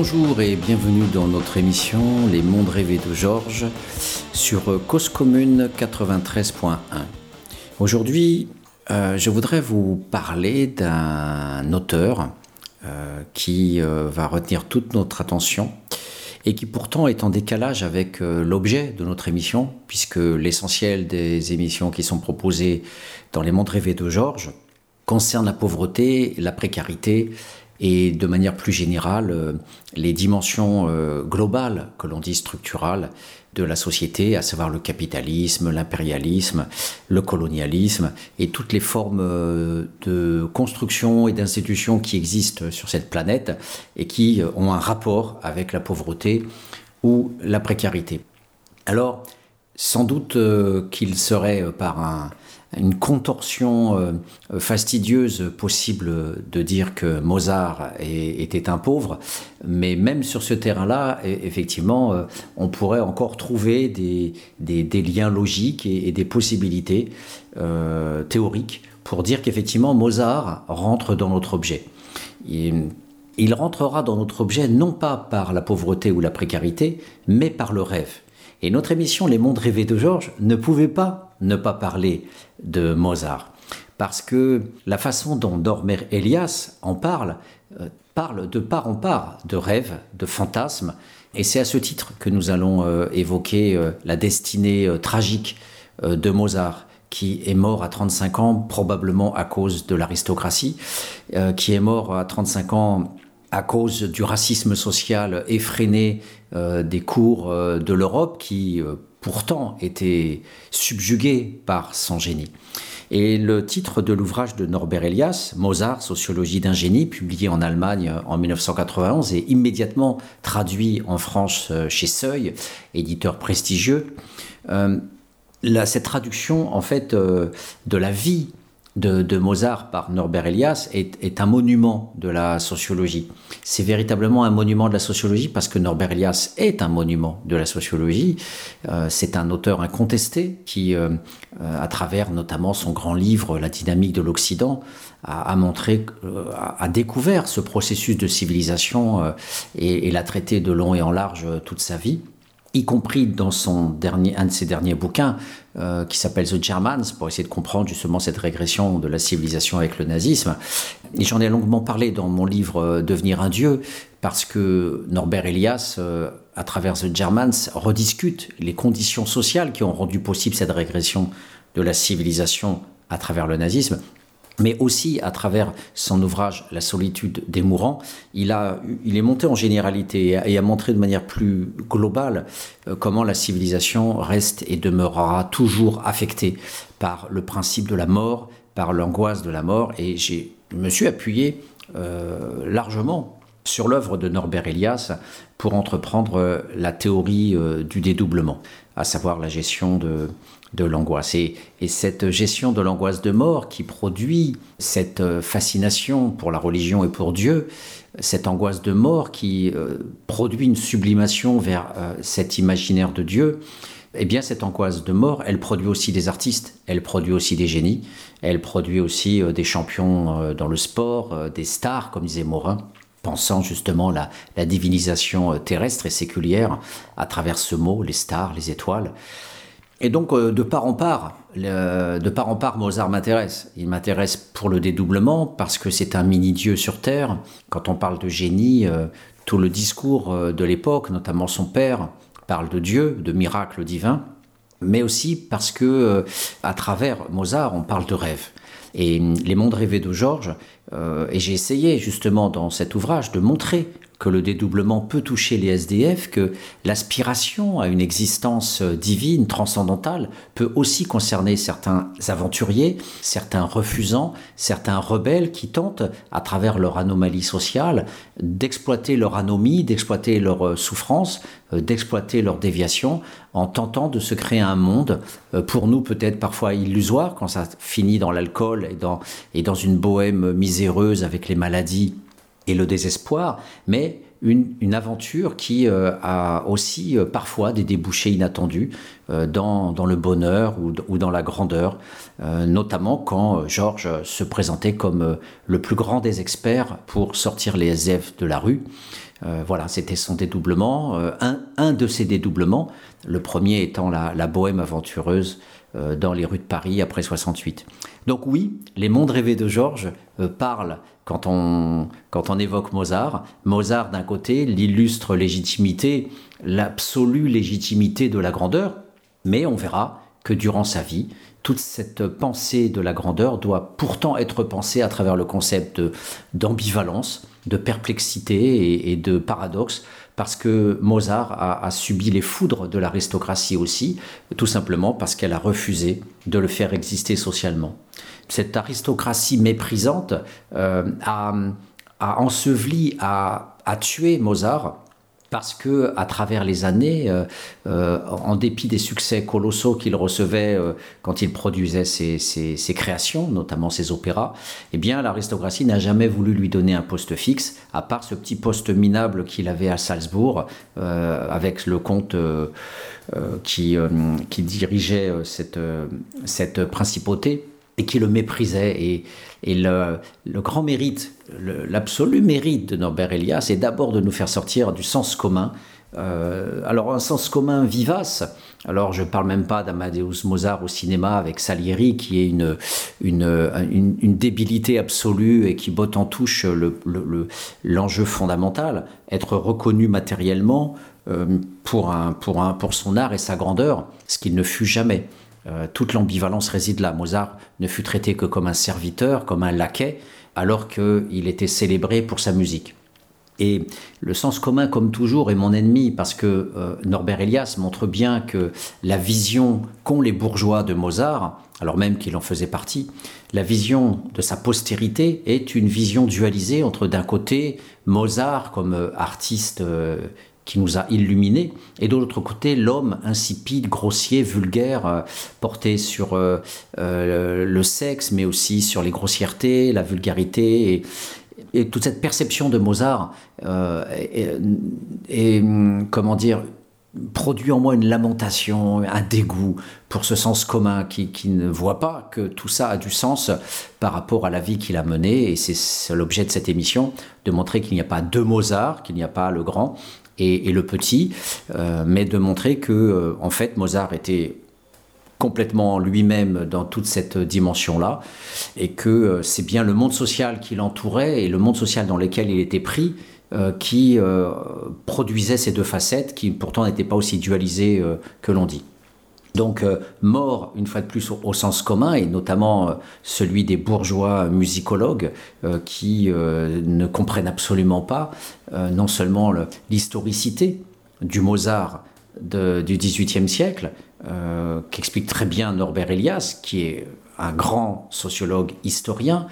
Bonjour et bienvenue dans notre émission Les mondes rêvés de Georges sur Cause Commune 93.1. Aujourd'hui, euh, je voudrais vous parler d'un auteur euh, qui euh, va retenir toute notre attention et qui pourtant est en décalage avec l'objet de notre émission, puisque l'essentiel des émissions qui sont proposées dans Les mondes rêvés de Georges concernent la pauvreté, la précarité et de manière plus générale euh, les dimensions euh, globales, que l'on dit structurales, de la société, à savoir le capitalisme, l'impérialisme, le colonialisme et toutes les formes euh, de construction et d'institutions qui existent sur cette planète et qui ont un rapport avec la pauvreté ou la précarité. Alors, sans doute qu'il serait par un, une contorsion euh, fastidieuse possible de dire que Mozart était un pauvre, mais même sur ce terrain-là, e, effectivement, euh, on pourrait encore trouver des, liens logiques et, des possibilités euh, théoriques pour dire qu'effectivement Mozart rentre dans notre objet. il rentrera dans notre objet non pas par la pauvreté ou la précarité, mais par le rêve. Et notre émission Les mondes rêvés de Georges ne pouvait pas ne pas parler de Mozart. Parce que la façon dont Dormer Elias en parle, euh, parle de part en part de rêves, de fantasmes. Et c'est à ce titre que nous allons euh, évoquer euh, la destinée tragique de Mozart qui est mort à 35 ans, probablement à cause de l'aristocratie, qui est mort à 35 ans à cause du racisme social effréné des cours de l'Europe qui pourtant étaient subjugués par son génie. Et le titre de l'ouvrage de Norbert Elias, Mozart, Sociologie d'un génie, publié en Allemagne en 1991 et immédiatement traduit en France chez Seuil, éditeur prestigieux, cette traduction en fait de la vie de, Mozart par Norbert Elias est, un monument de la sociologie. C'est véritablement un monument de la sociologie parce que Norbert Elias est un monument de la sociologie. Euh, c'est un auteur incontesté qui, euh, euh, à travers notamment son grand livre La dynamique de l'Occident, a, montré, a, découvert ce processus de civilisation et, et l'a traité de long et en large toute sa vie y compris dans son dernier, un de ses derniers bouquins euh, qui s'appelle The Germans, pour essayer de comprendre justement cette régression de la civilisation avec le nazisme. Et j'en ai longuement parlé dans mon livre euh, Devenir un dieu, parce que Norbert Elias, euh, à travers The Germans, rediscute les conditions sociales qui ont rendu possible cette régression de la civilisation à travers le nazisme mais aussi à travers son ouvrage La solitude des mourants, il, a, il est monté en généralité et a, montré de manière plus globale euh, comment la civilisation reste et demeurera toujours affectée par le principe de la mort, par l'angoisse de la mort, et je me suis appuyé euh, largement sur l'œuvre de Norbert Elias pour entreprendre euh, la théorie du dédoublement, à savoir la gestion de, de l'angoisse. Et, cette gestion de l'angoisse de mort qui produit cette euh, fascination pour la religion et pour Dieu, cette angoisse de mort qui euh, produit une sublimation vers euh, cet imaginaire de Dieu, eh bien cette angoisse de mort, elle produit aussi des artistes, elle produit aussi des génies, elle produit aussi des champions dans le sport, des stars, comme disait Morin pensant justement la, la divinisation terrestre et séculière à travers ce mot, les stars, les étoiles. Et donc, euh, de part en part, de part en part, Mozart m'intéresse. Il m'intéresse pour le dédoublement, parce que c'est un mini-dieu sur Terre. Quand on parle de génie, euh, tout le discours euh, de l'époque, notamment son père, parle de Dieu, de miracles divins, mais aussi parce que, à travers Mozart, on parle de rêve. Et les mondes rêvés de Georges, et j'ai essayé justement dans cet ouvrage de montrer que le dédoublement peut toucher les SDF, que l'aspiration à une existence euh, divine, transcendantale, peut aussi concerner certains aventuriers, certains refusants, certains rebelles qui tentent, à travers leur anomalie sociale, d'exploiter leur anomie, d'exploiter leur euh, souffrance, euh, d'exploiter leur déviation, en tentant de se créer un monde, pour nous peut-être parfois illusoire, quand ça finit dans l'alcool et dans, une bohème miséreuse avec les maladies et le désespoir, mais une, aventure qui euh, a aussi euh, parfois des débouchés inattendus euh, dans, dans, le bonheur ou, dans la grandeur, notamment quand Georges se présentait comme le plus grand des experts pour sortir les SDF de la rue. voilà, c'était son dédoublement, un, de ses dédoublements, le premier étant la, bohème aventureuse dans les rues de Paris après 68. Donc oui, les mondes rêvés de Georges parlent quand on, quand on évoque Mozart. Mozart d'un côté, l'illustre légitimité, l'absolue légitimité de la grandeur, mais on verra que durant sa vie, toute cette pensée de la grandeur doit pourtant être pensée à travers le concept d'ambivalence, de, perplexité et, de paradoxe, parce que Mozart a, subi les foudres de l'aristocratie aussi, tout simplement parce qu'elle a refusé de le faire exister socialement. Cette aristocratie méprisante euh, a, enseveli, a tué Mozart parce que à travers les années, euh, euh, en dépit des succès colossaux qu'il recevait quand il produisait ses, créations, notamment ses opéras, eh bien l'aristocratie n'a jamais voulu lui donner un poste fixe, à part ce petit poste minable qu'il avait à Salzbourg avec le comte qui, dirigeait cette principauté et qui le méprisait. Et, le, grand mérite, l'absolu mérite de Norbert Elias, c'est d'abord de nous faire sortir du sens commun. Euh, alors un sens commun vivace, alors je ne parle même pas d'Amadeus Mozart au cinéma avec Salieri qui est une, une, débilité absolue et qui botte en touche l'enjeu le, fondamental, être reconnu matériellement euh, pour, un, pour, un, pour son art et sa grandeur, ce qu'il ne fut jamais. Euh, toute l'ambivalence réside là. Mozart ne fut traité que comme un serviteur, comme un laquais, alors qu'il était célébré pour sa musique. Et le sens commun, comme toujours, est mon ennemi parce que euh, Norbert Elias montre bien que la vision qu'ont les bourgeois de Mozart, alors même qu'il en faisait partie, la vision de sa postérité est une vision dualisée entre d'un côté Mozart comme euh, artiste qui nous a illuminés, et de l'autre côté, l'homme insipide, grossier, vulgaire, euh, porté sur euh, euh, le sexe, mais aussi sur les grossièretés, la vulgarité, et, toute cette perception de Mozart est, comment dire, produit en moi une lamentation, un dégoût pour ce sens commun qui, qui, ne voit pas que tout ça a du sens par rapport à la vie qu'il a menée. Et c'est l'objet de cette émission, de montrer qu'il n'y a pas deux Mozart, qu'il n'y a pas le grand, et, le petit, euh, mais de montrer que, euh, en fait, Mozart était complètement lui-même dans toute cette dimension-là, et que euh, c'est bien le monde social qui l'entourait et le monde social dans lequel il était pris qui produisait ces deux facettes qui pourtant n'étaient pas aussi dualisées que l'on dit. Donc euh, mort, une fois de plus, au, sens commun, et notamment euh, celui des bourgeois musicologues euh, qui ne comprennent absolument pas non seulement l'historicité du Mozart du XVIIIe siècle, qu'explique très bien Norbert Elias, qui est un grand sociologue historien,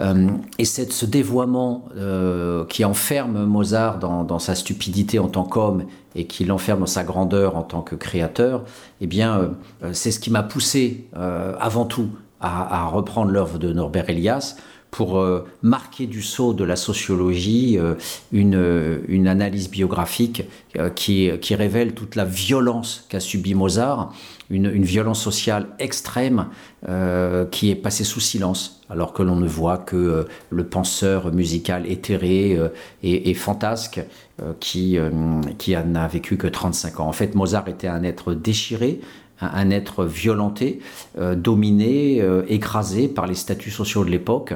euh, et c'est ce dévoiement euh, qui enferme Mozart dans, sa stupidité en tant qu'homme et qui l'enferme dans sa grandeur en tant que créateur, eh bien, euh, c'est ce qui m'a poussé avant tout à reprendre l'œuvre de Norbert Elias pour euh, marquer du saut de la sociologie euh, une, une, analyse biographique euh, qui, révèle toute la violence qu'a subi Mozart, une, violence sociale extrême qui est passée sous silence, alors que l'on ne voit que le penseur musical éthéré et, fantasque qui n'a vécu que 35 ans. En fait, Mozart était un être déchiré, un être violenté, dominé, écrasé par les statuts sociaux de l'époque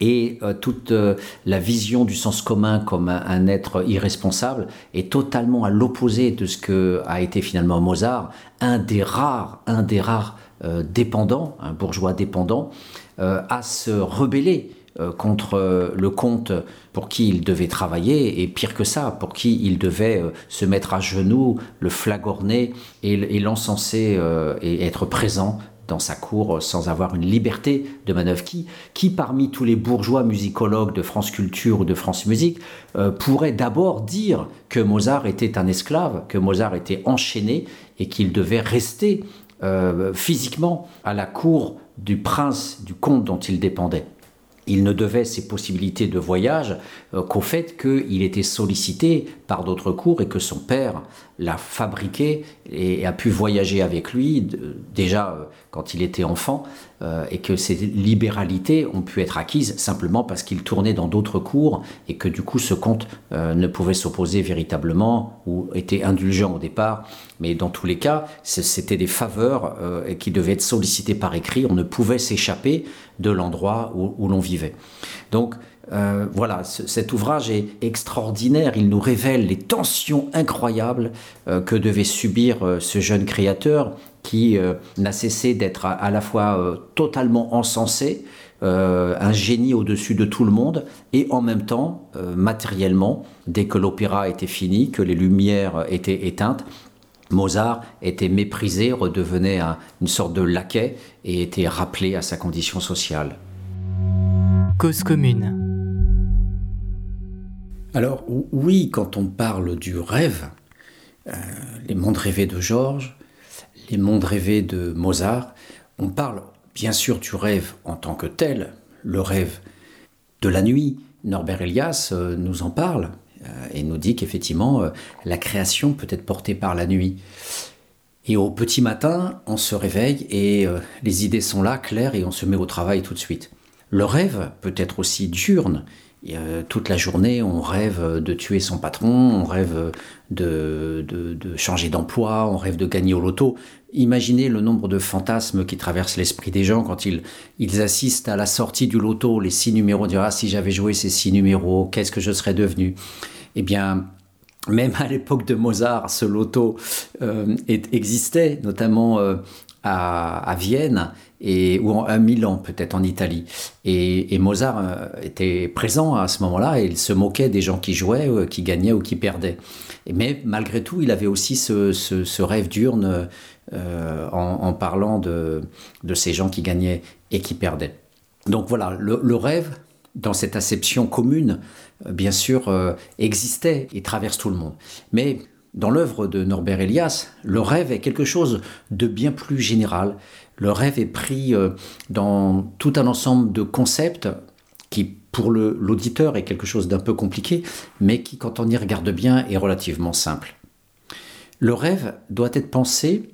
et euh, toute euh, la vision du sens commun comme un, être irresponsable est totalement à l'opposé de ce que a été finalement Mozart, un des rares, un des rares euh, dépendants, un bourgeois dépendant, à se rebeller contre le comte pour qui il devait travailler, et pire que ça, pour qui il devait se mettre à genoux, le flagorner et, et l'encenser et être présent dans sa cour sans avoir une liberté de manœuvre. Qui, parmi tous les bourgeois musicologues de France Culture ou de France Musique euh, pourrait d'abord dire que Mozart était un esclave, que Mozart était enchaîné et qu'il devait rester euh, physiquement à la cour du prince, du comte dont il dépendait il ne devait ses possibilités de voyage euh, qu'au fait qu'il était sollicité par d'autres cours et que son père l'a fabriqué et a pu voyager avec lui déjà euh, quand il était enfant euh, et que ces libéralités ont pu être acquises simplement parce qu'il tournait dans d'autres cours et que du coup ce comte euh, ne pouvait s'opposer véritablement ou était indulgent au départ. Mais dans tous les cas, c'était des faveurs qui devaient être sollicitées par écrit. On ne pouvait s'échapper de l'endroit où l'on vivait. Donc euh, voilà, cet ouvrage est extraordinaire. Il nous révèle les tensions incroyables euh, que devait subir euh, ce jeune créateur qui n'a cessé d'être à, la fois totalement encensé, un génie au-dessus de tout le monde, et en même temps, matériellement, dès que l'opéra était fini, que les lumières étaient éteintes, Mozart était méprisé, redevenait une sorte de laquais et était rappelé à sa condition sociale. Cause commune. Alors oui, quand on parle du rêve, euh, les mondes rêvés de Georges, les mondes rêvés de Mozart, on parle bien sûr du rêve en tant que tel, le rêve de la nuit. Norbert Elias euh, nous en parle euh, et nous dit qu'effectivement la création peut être portée par la nuit. Et au petit matin, on se réveille et les idées sont là, claires, et on se met au travail tout de suite. Le rêve peut être aussi diurne, toute la journée, on rêve de tuer son patron, on rêve de, changer d'emploi, on rêve de gagner au loto. Imaginez le nombre de fantasmes qui traversent l'esprit des gens quand ils, assistent à la sortie du loto, les six numéros, dire ah si j'avais joué ces six numéros, qu'est-ce que je serais devenu? Eh bien, même à l'époque de Mozart, ce loto euh, existait, notamment euh, à, Vienne et, ou à Milan, peut-être en Italie. Et, Mozart euh, était présent à ce moment-là et il se moquait des gens qui jouaient, euh, qui gagnaient ou qui perdaient. mais malgré tout, il avait aussi ce, rêve diurne euh, en, parlant de, ces gens qui gagnaient et qui perdaient. Donc voilà, le, rêve, dans cette acception commune, bien sûr, existait et traverse tout le monde. Mais dans l'œuvre de Norbert Elias, le rêve est quelque chose de bien plus général. Le rêve est pris euh, dans tout un ensemble de concepts qui, pour l'auditeur, est quelque chose d'un peu compliqué, mais qui, quand on y regarde bien, est relativement simple. Le rêve doit être pensé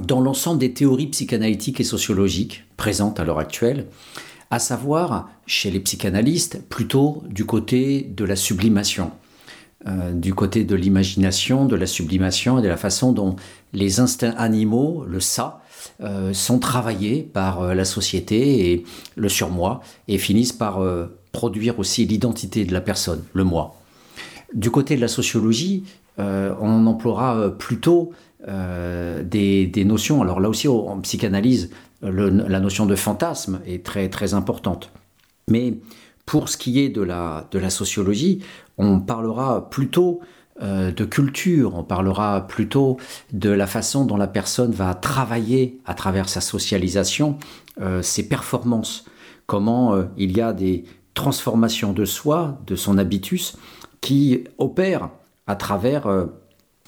dans l'ensemble des théories psychanalytiques et sociologiques présentes à l'heure actuelle, à savoir, chez les psychanalystes, plutôt du côté de la sublimation, euh, du côté de l'imagination, de la sublimation et de la façon dont les instincts animaux, le ça, euh, sont travaillés par euh, la société et le surmoi et finissent par produire aussi l'identité de la personne, le moi. Du côté de la sociologie, on emploiera plutôt des, notions, alors là aussi en psychanalyse, la notion de fantasme est très très importante. Mais pour ce qui est de la, de la sociologie, on parlera plutôt euh, de culture, on parlera plutôt de la façon dont la personne va travailler à travers sa socialisation, euh, ses performances, comment euh, il y a des transformations de soi, de son habitus, qui opèrent à travers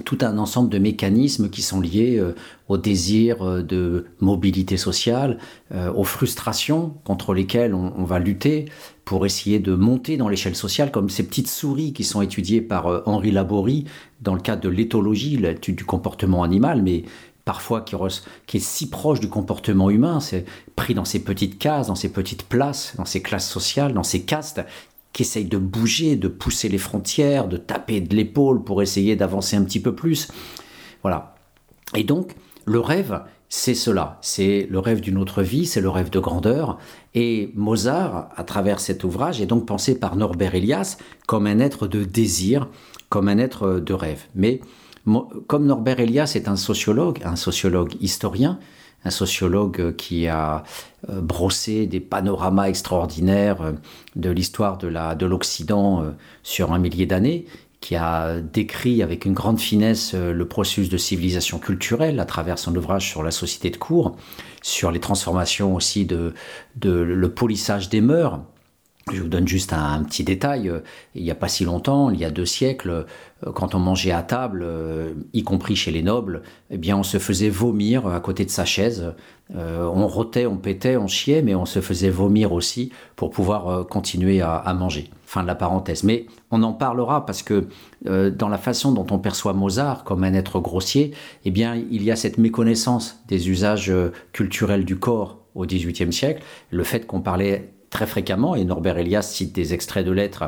tout un ensemble de mécanismes qui sont liés euh, au désir euh, de mobilité sociale, euh, aux frustrations contre lesquelles on, va lutter pour essayer de monter dans l'échelle sociale, comme ces petites souris qui sont étudiées par Henri Laborie dans le cadre de l'éthologie, l'étude du comportement animal, mais parfois qui, qui, est si proche du comportement humain, c'est pris dans ces petites cases, dans ces petites places, dans ces classes sociales, dans ces castes, qui essaye de bouger, de pousser les frontières, de taper de l'épaule pour essayer d'avancer un petit peu plus. Voilà. Et donc, le rêve, c'est cela. C'est le rêve d'une autre vie, c'est le rêve de grandeur. Et Mozart, à travers cet ouvrage, est donc pensé par Norbert Elias comme un être de désir, comme un être de rêve. Mais comme Norbert Elias est un sociologue, un sociologue historien, un sociologue qui a euh, brossé des panoramas extraordinaires euh, de l'histoire de l'Occident euh, sur un millier d'années, qui a décrit avec une grande finesse le processus de civilisation culturelle à travers son ouvrage sur la société de cours, sur les transformations aussi de, de le polissage des mœurs, Je vous donne juste un, petit détail. Il n'y a pas si longtemps, il y a deux siècles, quand on mangeait à table, y compris chez les nobles, eh bien, on se faisait vomir à côté de sa chaise. on rotait, on pétait, on chiait, mais on se faisait vomir aussi pour pouvoir continuer à manger. Fin de la parenthèse. Mais on en parlera parce que euh, dans la façon dont on perçoit Mozart comme un être grossier, eh bien, il y a cette méconnaissance des usages euh, culturels du corps au XVIIIe siècle. Le fait qu'on parlait très fréquemment, et Norbert Elias cite des extraits de lettres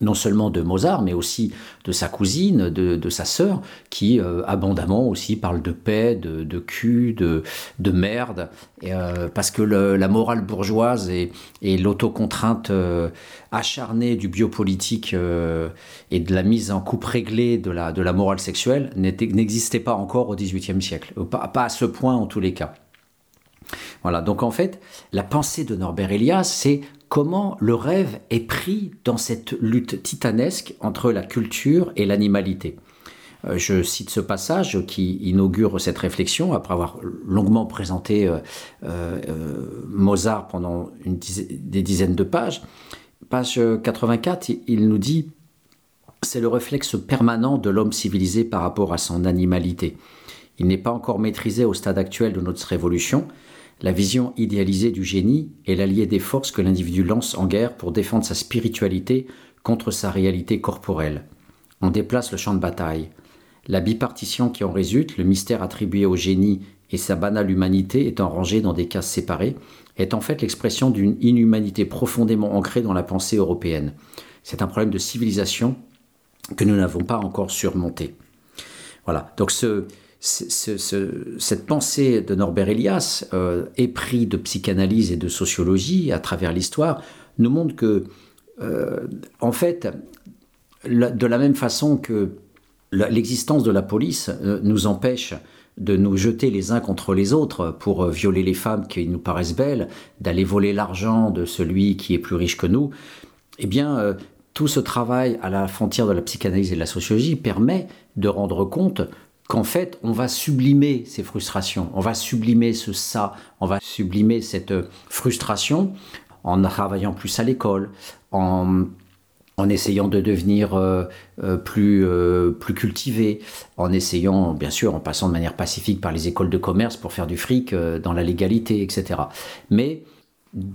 non seulement de Mozart, mais aussi de sa cousine, de, sa sœur, qui euh, abondamment aussi parle de paix, de, cul, de, merde, euh, parce que la morale bourgeoise et, l'autocontrainte euh, acharnée du biopolitique et de la mise en coupe réglée de la, morale sexuelle n'existaient pas encore au XVIIIe siècle, pas à ce point en tous les cas. Voilà, donc en fait, la pensée de Norbert Elias, c'est comment le rêve est pris dans cette lutte titanesque entre la culture et l'animalité. Euh, je cite ce passage qui inaugure cette réflexion après avoir longuement présenté euh, euh, Mozart pendant des dizaines de pages. Page 84, il nous dit c'est le réflexe permanent de l'homme civilisé par rapport à son animalité. Il n'est pas encore maîtrisé au stade actuel de notre révolution, la vision idéalisée du génie est l'allié des forces que l'individu lance en guerre pour défendre sa spiritualité contre sa réalité corporelle. On déplace le champ de bataille. La bipartition qui en résulte, le mystère attribué au génie et sa banale humanité étant rangée dans des cases séparées, est en fait l'expression d'une inhumanité profondément ancrée dans la pensée européenne. C'est un problème de civilisation que nous n'avons pas encore surmonté. Voilà, donc ce, cette pensée de Norbert Elias, euh, épris de psychanalyse et de sociologie à travers l'histoire, nous montre que, euh, en fait, de la même façon que l'existence de la police euh, nous empêche de nous jeter les uns contre les autres pour violer les femmes qui nous paraissent belles, d'aller voler l'argent de celui qui est plus riche que nous, eh bien, tout ce travail à la frontière de la psychanalyse et de la sociologie permet de rendre compte qu'en fait, on va sublimer ces frustrations, on va sublimer ce ça, on va sublimer cette frustration en travaillant plus à l'école, en, essayant de devenir euh, euh, plus, euh, plus cultivé, en essayant, bien sûr, en passant de manière pacifique par les écoles de commerce pour faire du fric dans la légalité, etc. Mais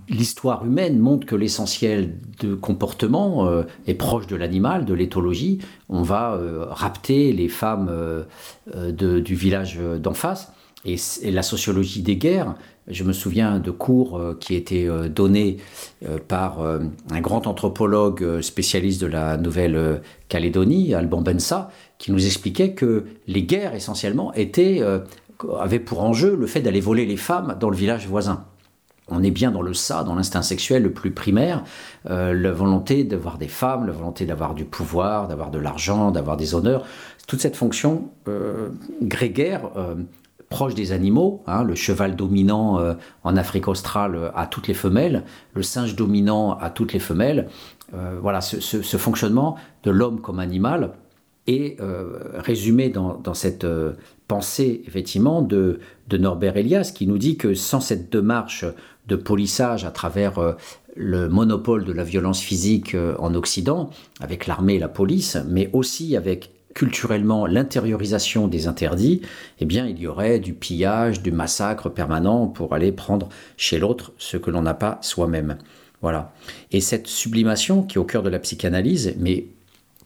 l'histoire humaine montre que l'essentiel de comportement euh, est proche de l'animal, de l'éthologie. On va euh, rapter les femmes euh, du village d'en face. Et, la sociologie des guerres, je me souviens de cours qui étaient donnés par un grand anthropologue spécialiste de la Nouvelle-Calédonie, Alban Bensa, qui nous expliquait que les guerres essentiellement étaient, avaient pour enjeu le fait d'aller voler les femmes dans le village voisin on est bien dans le ça, dans l'instinct sexuel le plus primaire, euh, la volonté d'avoir des femmes, la volonté d'avoir du pouvoir, d'avoir de l'argent, d'avoir des honneurs, toute cette fonction euh, grégaire euh, proche des animaux, hein, le cheval dominant en Afrique australe à toutes les femelles, le singe dominant à toutes les femelles, voilà ce, fonctionnement de l'homme comme animal est résumé dans, cette pensée effectivement de, de, Norbert Elias qui nous dit que sans cette démarche de polissage à travers euh, le monopole de la violence physique euh, en Occident, avec l'armée et la police, mais aussi avec culturellement l'intériorisation des interdits, eh bien il y aurait du pillage, du massacre permanent pour aller prendre chez l'autre ce que l'on n'a pas soi-même. Voilà. Et cette sublimation qui est au cœur de la psychanalyse, mais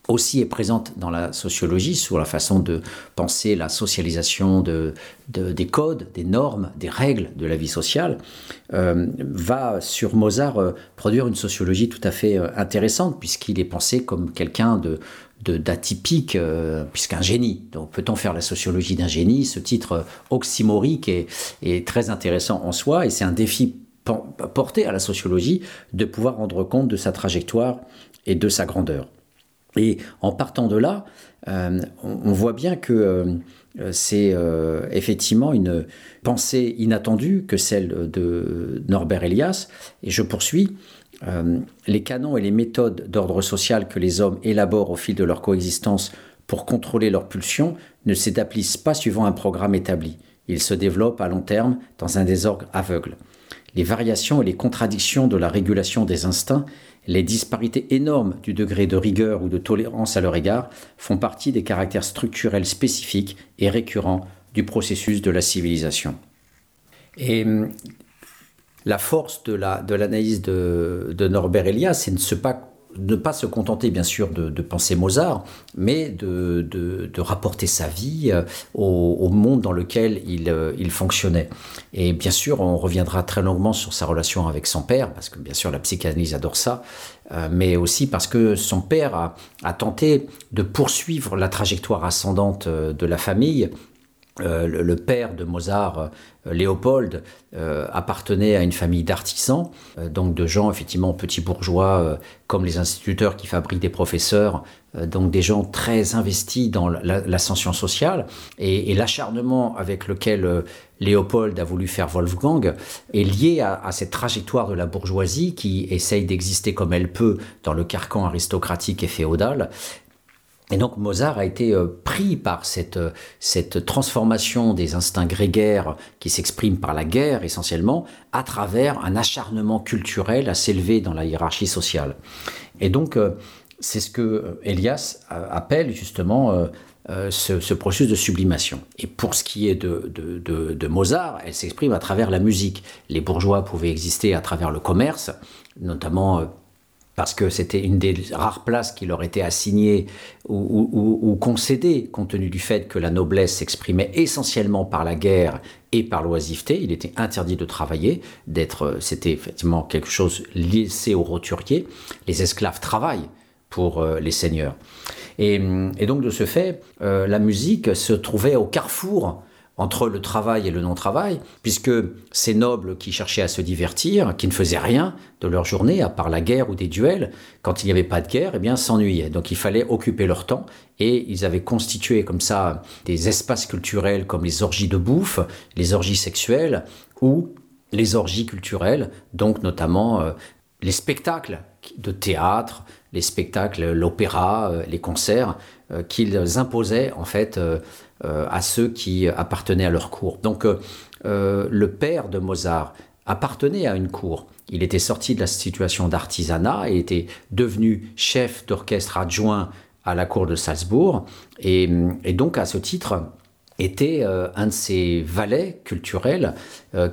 aussi est présente dans la sociologie sur la façon de penser la socialisation de, des codes, des normes, des règles de la vie sociale, euh, va sur Mozart euh, produire une sociologie tout à fait euh, intéressante puisqu'il est pensé comme quelqu'un de d'atypique, puisqu'un génie. Donc peut-on faire la sociologie d'un génie? Ce titre oxymorique est, est très intéressant en soi et c'est un défi porté à la sociologie de pouvoir rendre compte de sa trajectoire et de sa grandeur. Et en partant de là, euh, on, voit bien que euh, c'est euh, effectivement une pensée inattendue que celle de Norbert Elias. Et je poursuis. les canons et les méthodes d'ordre social que les hommes élaborent au fil de leur coexistence pour contrôler leurs pulsions ne s'établissent pas suivant un programme établi. Ils se développent à long terme dans un désordre aveugle. les variations et les contradictions de la régulation des instincts, les disparités énormes du degré de rigueur ou de tolérance à leur égard font partie des caractères structurels spécifiques et récurrents du processus de la civilisation. Et hum, la force de l'analyse la, de, de, Norbert Elias, c'est de ne pas se contenter bien sûr de, penser Mozart, mais de, rapporter sa vie euh, au, monde dans lequel euh, il, fonctionnait. Et bien sûr, on reviendra très longuement sur sa relation avec son père, parce que bien sûr la psychanalyse adore ça, euh, mais aussi parce que son père a tenté de poursuivre la trajectoire ascendante de la famille euh, le, père de Mozart, euh, Léopold, euh, appartenait à une famille d'artisans, donc de gens effectivement petits bourgeois, comme les instituteurs qui fabriquent des professeurs, donc des gens très investis dans l'ascension sociale. Et, l'acharnement avec lequel Léopold a voulu faire Wolfgang est lié à, à, cette trajectoire de la bourgeoisie qui essaye d'exister comme elle peut dans le carcan aristocratique et féodal et donc Mozart a été euh, pris par cette, euh, cette transformation des instincts grégaires qui s'expriment par la guerre essentiellement, à travers un acharnement culturel à s'élever dans la hiérarchie sociale. Et donc euh, c'est ce que Elias appelle justement ce, processus de sublimation. Et pour ce qui est de Mozart, elle s'exprime à travers la musique. Les bourgeois pouvaient exister à travers le commerce, notamment parce que c'était une des rares places qui leur était assignée ou, concédée, compte tenu du fait que la noblesse s'exprimait essentiellement par la guerre et par l'oisiveté. Il était interdit de travailler, d'être, c'était effectivement quelque chose laissé aux roturiers. Les esclaves travaillent pour euh, les seigneurs. Et, donc de ce fait, euh, la musique se trouvait au carrefour entre le travail et le non-travail, puisque ces nobles qui cherchaient à se divertir, qui ne faisaient rien de leur journée, à part la guerre ou des duels, quand il n'y avait pas de guerre, eh bien, s'ennuyaient. Donc il fallait occuper leur temps, et ils avaient constitué comme ça des espaces culturels comme les orgies de bouffe, les orgies sexuelles, ou les orgies culturelles, donc notamment euh, les spectacles de théâtre, les spectacles, l'opéra, euh, les concerts, euh, qu'ils imposaient en fait à ceux qui appartenaient à leur cour. Donc euh, euh, le père de Mozart appartenait à une cour. Il était sorti de la situation d'artisanat et était devenu chef d'orchestre adjoint à la cour de Salzbourg. Et, donc, à ce titre, était un de ces valets culturels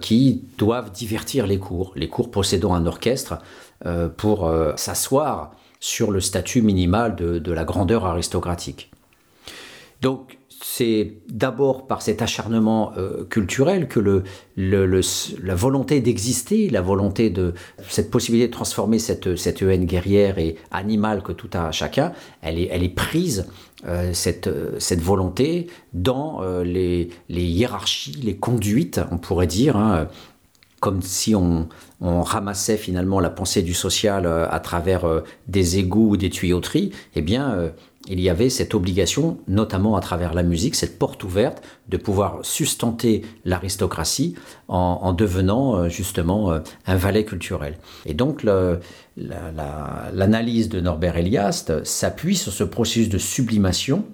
qui doivent divertir les cours, les cours possédant un orchestre pour s'asseoir sur le statut minimal de, de, la grandeur aristocratique. Donc, c'est d'abord par cet acharnement euh, culturel que le, la volonté d'exister, la volonté de cette possibilité de transformer cette, cette haine guerrière et animale que tout a chacun, elle est, elle est prise euh, cette, cette volonté dans euh, les, les, hiérarchies, les conduites, on pourrait dire. Hein, comme si on, on, ramassait finalement la pensée du social à travers des égouts ou des tuyauteries, eh bien, il y avait cette obligation, notamment à travers la musique, cette porte ouverte de pouvoir sustenter l'aristocratie en, devenant euh, justement euh, un valet culturel. Et donc l'analyse de Norbert Elias s'appuie sur ce processus de sublimation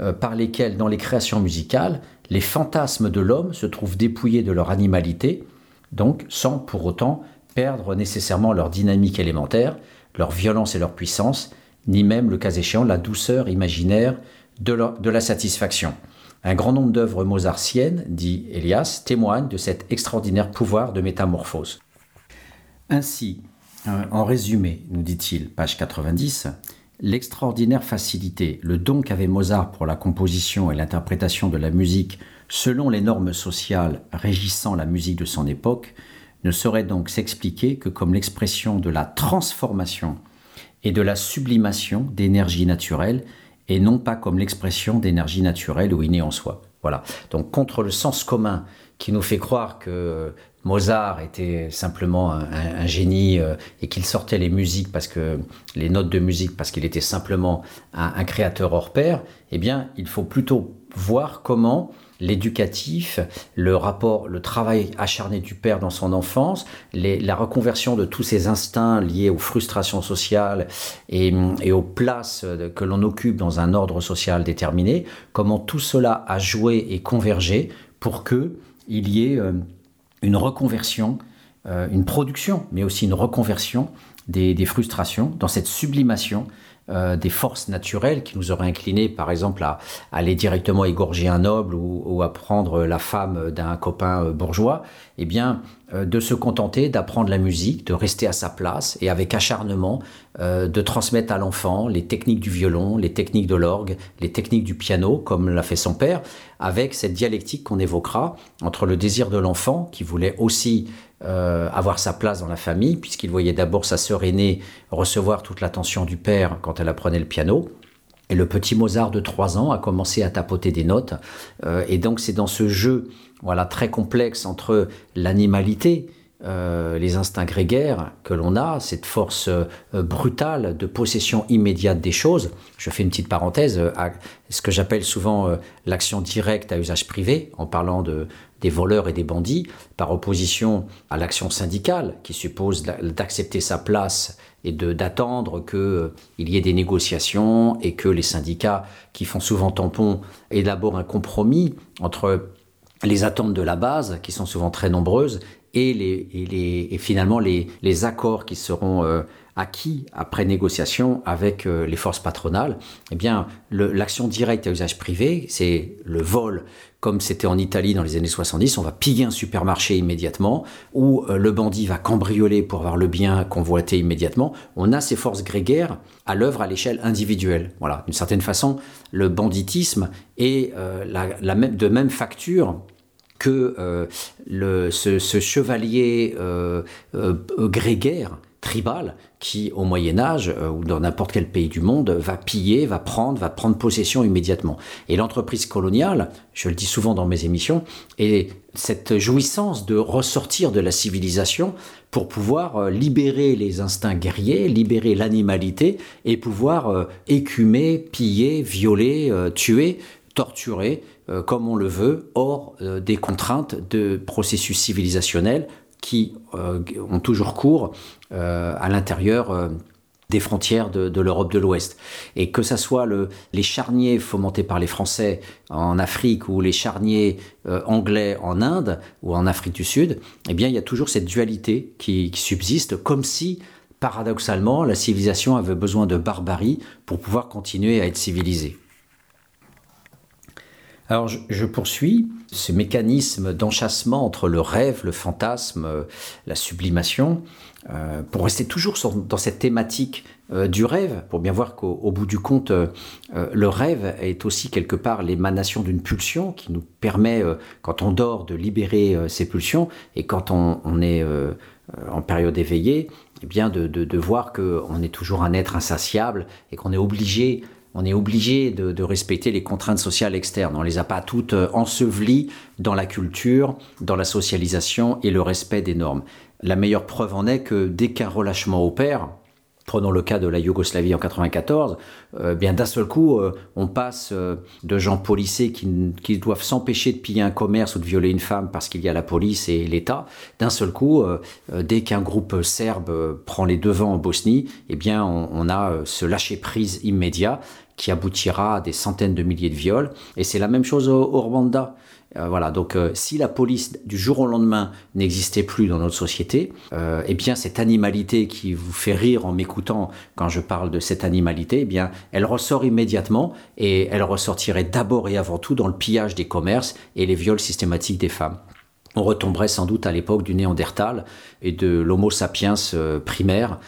euh, par lesquels, dans les créations musicales, les fantasmes de l'homme se trouvent dépouillés de leur animalité, donc sans pour autant perdre nécessairement leur dynamique élémentaire, leur violence et leur puissance, ni même, le cas échéant, la douceur imaginaire de la, satisfaction. Un grand nombre d'œuvres mozartiennes, dit Elias, témoignent de cet extraordinaire pouvoir de métamorphose. Ainsi, euh, en résumé, nous dit-il, page 90, l'extraordinaire facilité, le don qu'avait Mozart pour la composition et l'interprétation de la musique selon les normes sociales régissant la musique de son époque, ne saurait donc s'expliquer que comme l'expression de la transformation et de la sublimation d'énergie naturelle et non pas comme l'expression d'énergie naturelle ou innée en soi. Voilà. Donc contre le sens commun qui nous fait croire que Mozart était simplement un, génie euh, et qu'il sortait les musiques parce que les notes de musique parce qu'il était simplement un, un, créateur hors pair, eh bien, il faut plutôt voir comment l'éducatif, le rapport, le travail acharné du père dans son enfance, la reconversion de tous ces instincts liés aux frustrations sociales et, aux places que l'on occupe dans un ordre social déterminé, comment tout cela a joué et convergé pour que il y ait euh, une reconversion une production, mais aussi une reconversion des frustrations, dans cette sublimation euh, des forces naturelles qui nous auraient inclinés, par exemple, à, aller directement égorger un noble ou, à prendre la femme d'un copain euh, bourgeois, eh bien, de se contenter d'apprendre la musique, de rester à sa place et avec acharnement de transmettre à l'enfant les techniques du violon, les techniques de l'orgue, les techniques du piano, comme l'a fait son père, avec cette dialectique qu'on évoquera entre le désir de l'enfant, qui voulait aussi euh, avoir sa place dans la famille, puisqu'il voyait d'abord sa sœur aînée recevoir toute l'attention du père quand elle apprenait le piano. Et le petit Mozart de 3 ans a commencé à tapoter des notes. Euh, et donc c'est dans ce jeu voilà, très complexe entre l'animalité, euh, les instincts grégaires que l'on a, cette force brutale de possession immédiate des choses. Je fais une petite parenthèse à ce que j'appelle souvent l'action directe à usage privé, en parlant de, des voleurs et des bandits, par opposition à l'action syndicale qui suppose d'accepter sa place et d'attendre qu'il euh, y ait des négociations et que les syndicats, qui font souvent tampon, élaborent un compromis entre les attentes de la base, qui sont souvent très nombreuses, et, les, finalement les, accords qui seront euh, acquis après négociation avec euh, les forces patronales, eh bien, l'action directe à usage privé, c'est le vol, comme c'était en Italie dans les années 70, on va piller un supermarché immédiatement, ou euh, le bandit va cambrioler pour avoir le bien convoité immédiatement. On a ces forces grégaires à l'œuvre à l'échelle individuelle. Voilà, d'une certaine façon, le banditisme est la, même, de même facture que le, ce, chevalier grégaire tribal qui, au Moyen Âge euh, ou dans n'importe quel pays du monde, va piller, va prendre, va prendre possession immédiatement. Et l'entreprise coloniale, je le dis souvent dans mes émissions, est cette jouissance de ressortir de la civilisation pour pouvoir euh, libérer les instincts guerriers, libérer l'animalité et pouvoir euh, écumer, piller, violer, tuer, torturer, comme on le veut, hors des contraintes de processus civilisationnels qui ont toujours cours euh, à l'intérieur euh, des frontières de, l'Europe de l'Ouest. Et que ce soit le, les charniers fomentés par les Français en Afrique ou les charniers euh, anglais en Inde ou en Afrique du Sud, eh bien, il y a toujours cette dualité qui, subsiste, comme si, paradoxalement, la civilisation avait besoin de barbarie pour pouvoir continuer à être civilisée. Alors, je poursuis. Ce mécanisme d'enchassement entre le rêve, le fantasme, la sublimation, euh, pour rester toujours dans cette thématique euh, du rêve, pour bien voir qu'au bout du compte, euh, le rêve est aussi quelque part l'émanation d'une pulsion qui nous permet, quand on dort, de libérer ces pulsions, et quand on, est en période éveillée, eh bien de voir qu'on est toujours un être insatiable et qu'on est obligé on est obligé de, respecter les contraintes sociales externes. On les a pas toutes euh, ensevelies dans la culture, dans la socialisation et le respect des normes. La meilleure preuve en est que dès qu'un relâchement opère, Prenons le cas de la Yougoslavie en 94, euh, bien d'un seul coup, euh, on passe de gens policés qui, qui doivent s'empêcher de piller un commerce ou de violer une femme parce qu'il y a la police et l'État. D'un seul coup, dès qu'un groupe serbe prend les devants en Bosnie, eh bien, on, on a ce lâcher prise immédiat qui aboutira à des centaines de milliers de viols. Et c'est la même chose au, Rwanda. Euh, voilà, donc euh, si la police du jour au lendemain n'existait plus dans notre société, euh, eh bien cette animalité qui vous fait rire en m'écoutant quand je parle de cette animalité, eh bien elle ressort immédiatement et elle ressortirait d'abord et avant tout dans le pillage des commerces et les viols systématiques des femmes. On retomberait sans doute à l'époque du Néandertal et de l'Homo sapiens primaire,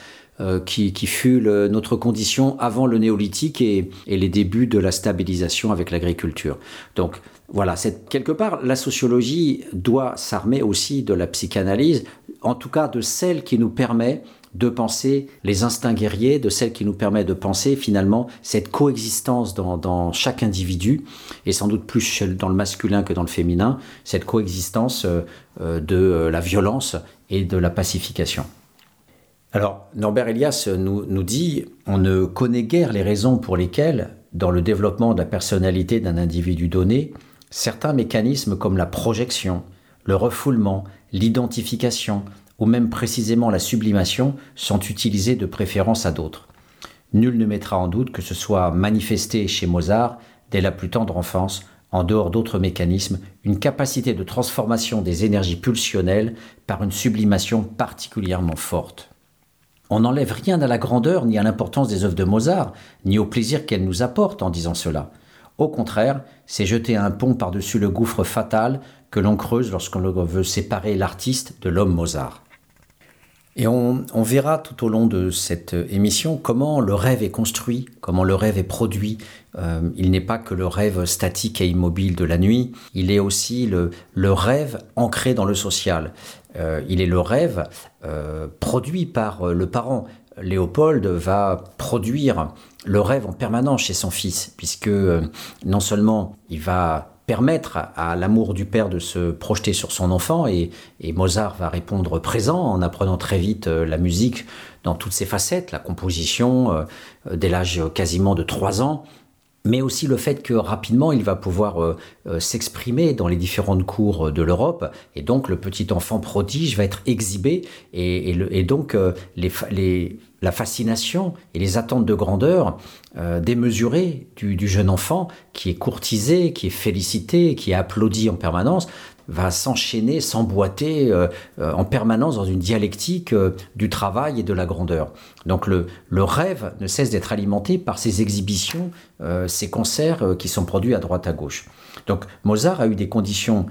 euh, qui, fut notre condition avant le néolithique et, les débuts de la stabilisation avec l'agriculture. Donc voilà, quelque part, la sociologie doit s'armer aussi de la psychanalyse, en tout cas de celle qui nous permet de penser les instincts guerriers, de celle qui nous permet de penser finalement cette coexistence dans, chaque individu, et sans doute plus dans le masculin que dans le féminin, cette coexistence euh, euh, de la violence et de la pacification. Alors, Norbert Elias nous, nous dit on ne connaît guère les raisons pour lesquelles, dans le développement de la personnalité d'un individu donné, certains mécanismes comme la projection, le refoulement, l'identification ou même précisément la sublimation sont utilisés de préférence à d'autres. Nul ne mettra en doute que ce soit manifesté chez Mozart dès la plus tendre enfance en dehors d'autres mécanismes, une capacité de transformation des énergies pulsionnelles par une sublimation particulièrement forte. On n'enlève rien à la grandeur ni à l'importance des œuvres de Mozart, ni au plaisir qu'elles nous apportent en disant cela. Au contraire, c'est jeter un pont par-dessus le gouffre fatal que l'on creuse lorsqu'on veut séparer l'artiste de l'homme Mozart. Et on, verra tout au long de cette émission comment le rêve est construit, comment le rêve est produit. Euh, il n'est pas que le rêve statique et immobile de la nuit, il est aussi le, rêve ancré dans le social. Euh, il est le rêve euh, produit par le parent. Léopold va produire le rêve en permanence chez son fils, puisque non seulement il va permettre à l'amour du père de se projeter sur son enfant et, Mozart va répondre présent en apprenant très vite euh, la musique dans toutes ses facettes, la composition euh, dès l'âge quasiment de 3 ans, mais aussi le fait que rapidement il va pouvoir euh, s'exprimer dans les différentes cours de l'Europe. Et donc le petit enfant prodige va être exhibé. Et, donc la fascination et les attentes de grandeur euh, démesurées du, jeune enfant qui est courtisé, qui est félicité, qui est applaudi en permanence, va s'enchaîner, s'emboîter euh, euh, en permanence dans une dialectique du travail et de la grandeur. Donc le, le rêve ne cesse d'être alimenté par ces exhibitions, ces concerts qui sont produits à droite à gauche. Donc Mozart a eu des conditions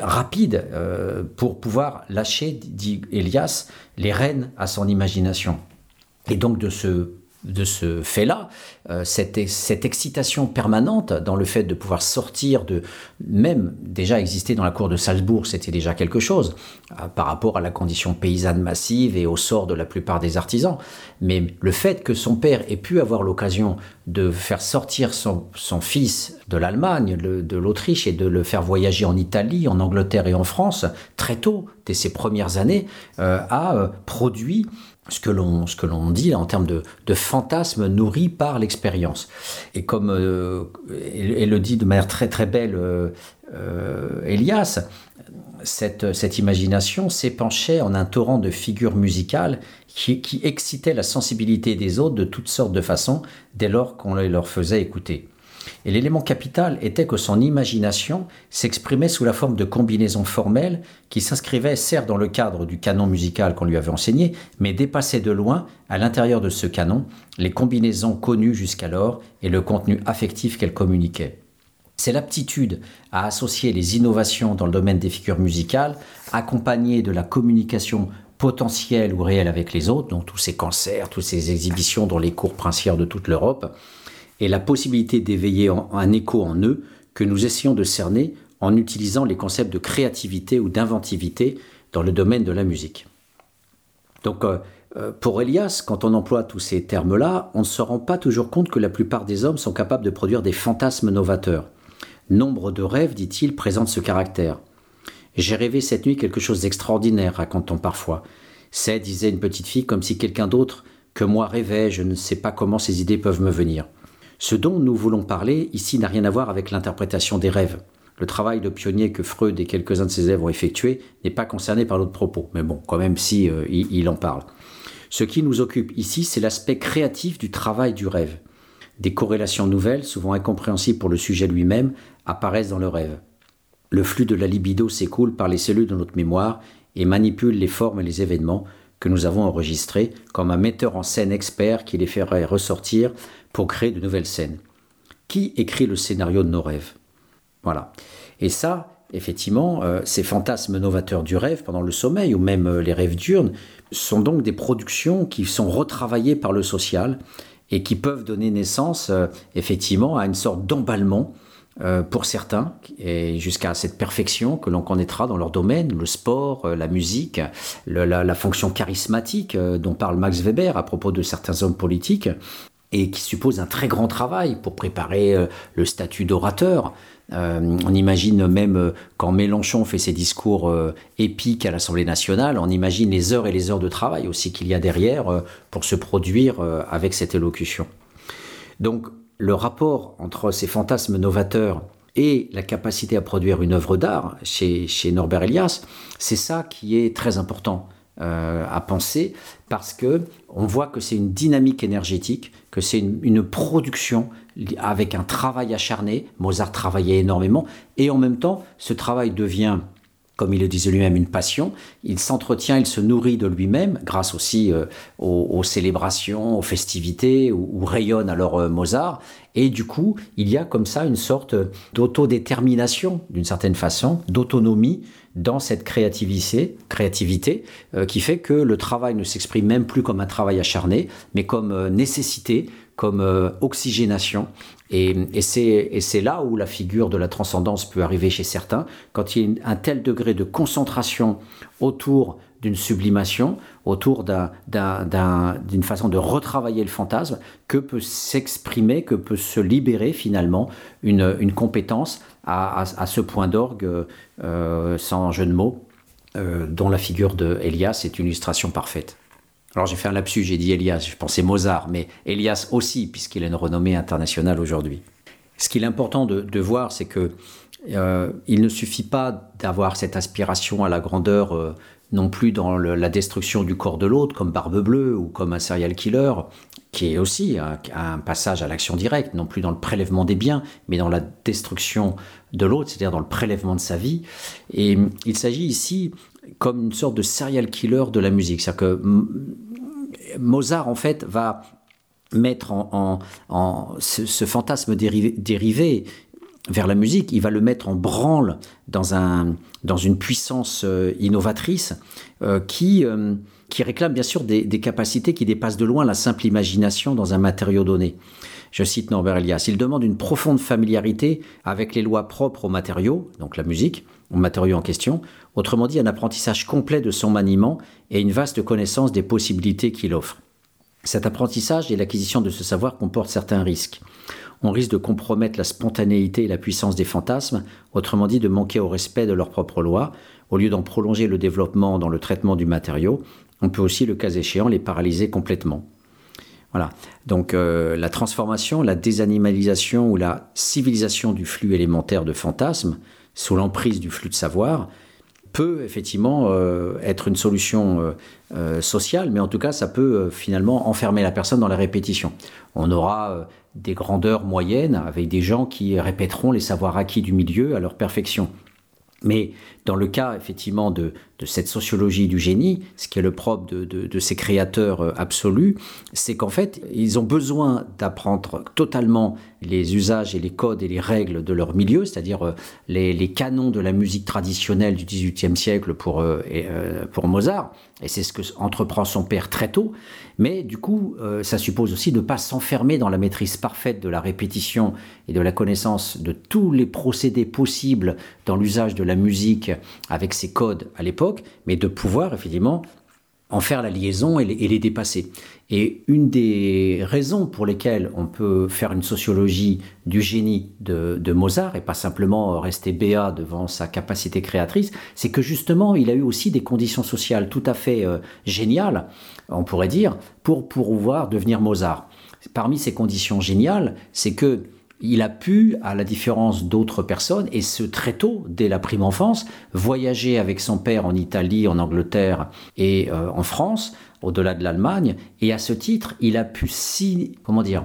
rapides pour pouvoir lâcher, dit Elias, les rênes à son imagination. Et donc de ce de ce fait-là, euh, cette, excitation permanente dans le fait de pouvoir sortir de, même déjà exister dans la cour de Salzbourg, c'était déjà quelque chose euh, par rapport à la condition paysanne massive et au sort de la plupart des artisans. Mais le fait que son père ait pu avoir l'occasion de faire sortir son, son fils de l'Allemagne, de l'Autriche et de le faire voyager en Italie, en Angleterre et en France très tôt, dès ses premières années, euh, a produit ce que l'on ce que l'on dit en termes de, de fantasmes nourris par l'expérience. Et comme euh, elle, le dit de manière très très belle euh, euh, Elias, cette, cette imagination s'épanchait en un torrent de figures musicales qui, qui excitait la sensibilité des autres de toutes sortes de façons dès lors qu'on les leur faisait écouter. Et l'élément capital était que son imagination s'exprimait sous la forme de combinaisons formelles qui s'inscrivaient certes dans le cadre du canon musical qu'on lui avait enseigné, mais dépassaient de loin, à l'intérieur de ce canon, les combinaisons connues jusqu'alors et le contenu affectif qu'elles communiquaient. C'est l'aptitude à associer les innovations dans le domaine des figures musicales, accompagnées de la communication potentielle ou réelle avec les autres, donc tous ces concerts, toutes ces exhibitions dans les cours princières de toute l'Europe, et la possibilité d'éveiller un écho en eux que nous essayons de cerner en utilisant les concepts de créativité ou d'inventivité dans le domaine de la musique. Donc, euh, euh, pour Elias, quand on emploie tous ces termes-là, on ne se rend pas toujours compte que la plupart des hommes sont capables de produire des fantasmes novateurs. Nombre de rêves, dit-il, présentent ce caractère. J'ai rêvé cette nuit quelque chose d'extraordinaire, raconte-t-on parfois. C'est, disait une petite fille, comme si quelqu'un d'autre que moi rêvait, je ne sais pas comment ces idées peuvent me venir. Ce dont nous voulons parler ici n'a rien à voir avec l'interprétation des rêves. Le travail de pionnier que Freud et quelques-uns de ses élèves ont effectué n'est pas concerné par l'autre propos, mais bon, quand même si euh, il, en parle. Ce qui nous occupe ici, c'est l'aspect créatif du travail du rêve. Des corrélations nouvelles, souvent incompréhensibles pour le sujet lui-même, apparaissent dans le rêve. Le flux de la libido s'écoule par les cellules de notre mémoire et manipule les formes et les événements que nous avons enregistrés comme un metteur en scène expert qui les ferait ressortir pour créer de nouvelles scènes. Qui écrit le scénario de nos rêves? Voilà. Et ça, effectivement, euh, ces fantasmes novateurs du rêve pendant le sommeil ou même euh, les rêves diurnes sont donc des productions qui sont retravaillées par le social et qui peuvent donner naissance euh, effectivement à une sorte d'emballement pour certains, et jusqu'à cette perfection que l'on connaîtra dans leur domaine, le sport, la musique, la, fonction charismatique dont parle Max Weber à propos de certains hommes politiques, et qui suppose un très grand travail pour préparer euh, le statut d'orateur. Euh, on imagine même euh, quand Mélenchon fait ses discours épiques à l'Assemblée nationale, on imagine les heures et les heures de travail aussi qu'il y a derrière pour se produire avec cette élocution. Donc le rapport entre ces fantasmes novateurs et la capacité à produire une œuvre d'art chez, Norbert Elias, c'est ça qui est très important. à penser parce que on voit que c'est une dynamique énergétique, que c'est une, production avec un travail acharné. Mozart travaillait énormément et en même temps, ce travail devient comme il le disait lui-même, une passion. Il s'entretient, il se nourrit de lui-même, grâce aussi euh, aux, célébrations, aux festivités, où, rayonne alors euh, Mozart. Et du coup, il y a comme ça une sorte d'autodétermination, d'une certaine façon, d'autonomie dans cette créativité, créativité euh, qui fait que le travail ne s'exprime même plus comme un travail acharné, mais comme nécessité, comme oxygénation. Et, c'est là où la figure de la transcendance peut arriver chez certains, quand il y a un tel degré de concentration autour d'une sublimation, autour d'une façon de retravailler le fantasme, que peut s'exprimer, que peut se libérer finalement une, compétence à, à, ce point d'orgue, euh, sans jeu de mots, euh, dont la figure de Elias est une illustration parfaite. Alors j'ai fait un lapsus, j'ai dit Elias, je pensais Mozart, mais Elias aussi, puisqu'il a une renommée internationale aujourd'hui. Ce qu'il est important de, voir, c'est que euh, il ne suffit pas d'avoir cette aspiration à la grandeur euh, non plus dans la destruction du corps de l'autre, comme Barbe Bleue ou comme un serial killer, qui est aussi un, un passage à l'action directe, non plus dans le prélèvement des biens, mais dans la destruction de l'autre, c'est-à-dire dans le prélèvement de sa vie. Et il s'agit ici comme une sorte de serial killer de la musique. C'est-à-dire que Mozart, en fait, va mettre en, ce, fantasme dérivé, vers la musique, il va le mettre en branle dans, un, dans une puissance euh, innovatrice euh, qui, euh, qui réclame bien sûr des, capacités qui dépassent de loin la simple imagination dans un matériau donné. Je cite Norbert Elias, il demande une profonde familiarité avec les lois propres aux matériaux, donc la musique, au matériau en question, autrement dit un apprentissage complet de son maniement et une vaste connaissance des possibilités qu'il offre. Cet apprentissage et l'acquisition de ce savoir comportent certains risques. On risque de compromettre la spontanéité et la puissance des fantasmes, autrement dit de manquer au respect de leurs propres lois. Au lieu d'en prolonger le développement dans le traitement du matériau, on peut aussi, le cas échéant, les paralyser complètement. Voilà. Donc euh, la transformation, la désanimalisation ou la civilisation du flux élémentaire de fantasmes, sous l'emprise du flux de savoir, peut effectivement euh, être une solution euh, sociale, mais en tout cas, ça peut finalement enfermer la personne dans la répétition. On aura des grandeurs moyennes avec des gens qui répéteront les savoirs acquis du milieu à leur perfection. Mais dans le cas effectivement de, cette sociologie du génie, ce qui est le propre de, ces créateurs euh, absolus, c'est qu'en fait, ils ont besoin d'apprendre totalement les usages et les codes et les règles de leur milieu, c'est-à-dire euh, les, canons de la musique traditionnelle du XVIIIe siècle pour, euh, pour Mozart, et c'est ce que entreprend son père très tôt, mais du coup, ça suppose aussi de ne pas s'enfermer dans la maîtrise parfaite de la répétition et de la connaissance de tous les procédés possibles dans l'usage de la musique avec ses codes à l'époque, mais de pouvoir effectivement en faire la liaison et les, dépasser. Et une des raisons pour lesquelles on peut faire une sociologie du génie de, Mozart et pas simplement rester béat devant sa capacité créatrice, c'est que justement il a eu aussi des conditions sociales tout à fait euh, géniales, on pourrait dire, pour pouvoir devenir Mozart. Parmi ces conditions géniales, c'est que il a pu, à la différence d'autres personnes, et ce très tôt, dès la prime enfance, voyager avec son père en Italie, en Angleterre et euh, en France, au-delà de l'Allemagne, et à ce titre, il a pu comment dire,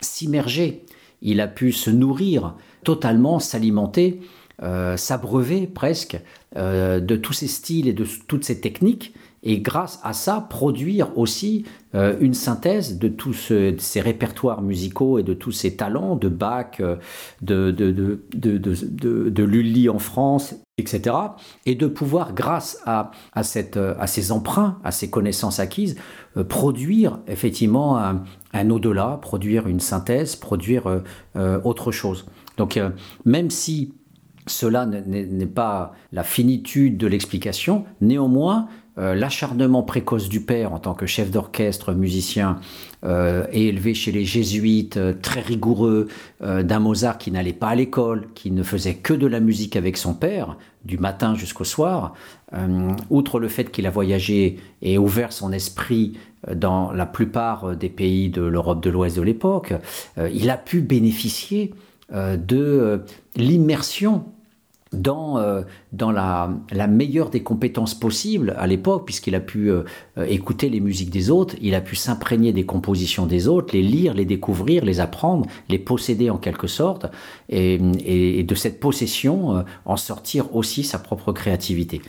s'immerger, il a pu se nourrir totalement, s'alimenter, euh, s'abreuver presque euh, de tous ces styles et de toutes ces techniques et grâce à ça produire aussi euh, une synthèse de tous ces répertoires musicaux et de tous ces talents de Bach, euh, de, de, de, de, Lully en France, etc. Et de pouvoir, grâce à, à, cette, à ces emprunts, à ces connaissances acquises, euh, produire effectivement un, un au-delà, produire une synthèse, produire autre chose. Donc même si cela n'est pas la finitude de l'explication, néanmoins, euh, l'acharnement précoce du père en tant que chef d'orchestre, musicien, euh, et élevé chez les jésuites, euh, très rigoureux, d'un Mozart qui n'allait pas à l'école, qui ne faisait que de la musique avec son père, du matin jusqu'au soir, outre le fait qu'il a voyagé et ouvert son esprit dans la plupart des pays de l'Europe de l'Ouest de l'époque, il a pu bénéficier de l'immersion dans, euh, la, meilleure des compétences possibles à l'époque, puisqu'il a pu euh, euh, écouter les musiques des autres, il a pu s'imprégner des compositions des autres, les lire, les découvrir, les apprendre, les posséder en quelque sorte, et, de cette possession en sortir aussi sa propre créativité.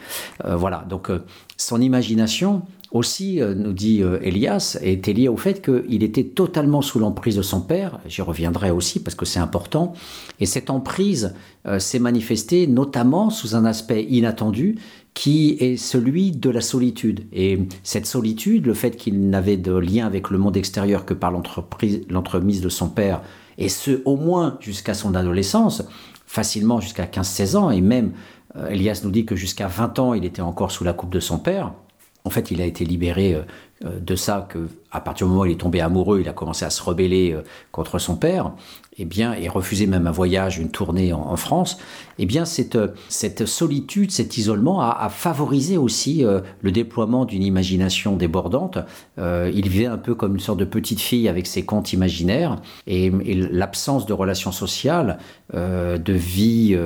voilà, donc son imagination aussi, euh, nous dit euh, Elias, était lié au fait qu'il était totalement sous l'emprise de son père. J'y reviendrai aussi parce que c'est important. Et cette emprise euh, s'est manifestée notamment sous un aspect inattendu qui est celui de la solitude. Et cette solitude, le fait qu'il n'avait de lien avec le monde extérieur que par l'entremise de son père, et ce au moins jusqu'à son adolescence, facilement jusqu'à 15-16 ans, et même Elias nous dit que jusqu'à 20 ans, il était encore sous la coupe de son père. En fait, il a été libéré euh, de ça que, à partir du moment où il est tombé amoureux, il a commencé à se rebeller euh, contre son père eh bien, et refuser même un voyage, une tournée en, France, eh bien, cette, cette solitude, cet isolement a, favorisé aussi euh, le déploiement d'une imagination débordante. Euh, il vivait un peu comme une sorte de petite fille avec ses contes imaginaires et, l'absence de relations sociales, euh, de vie,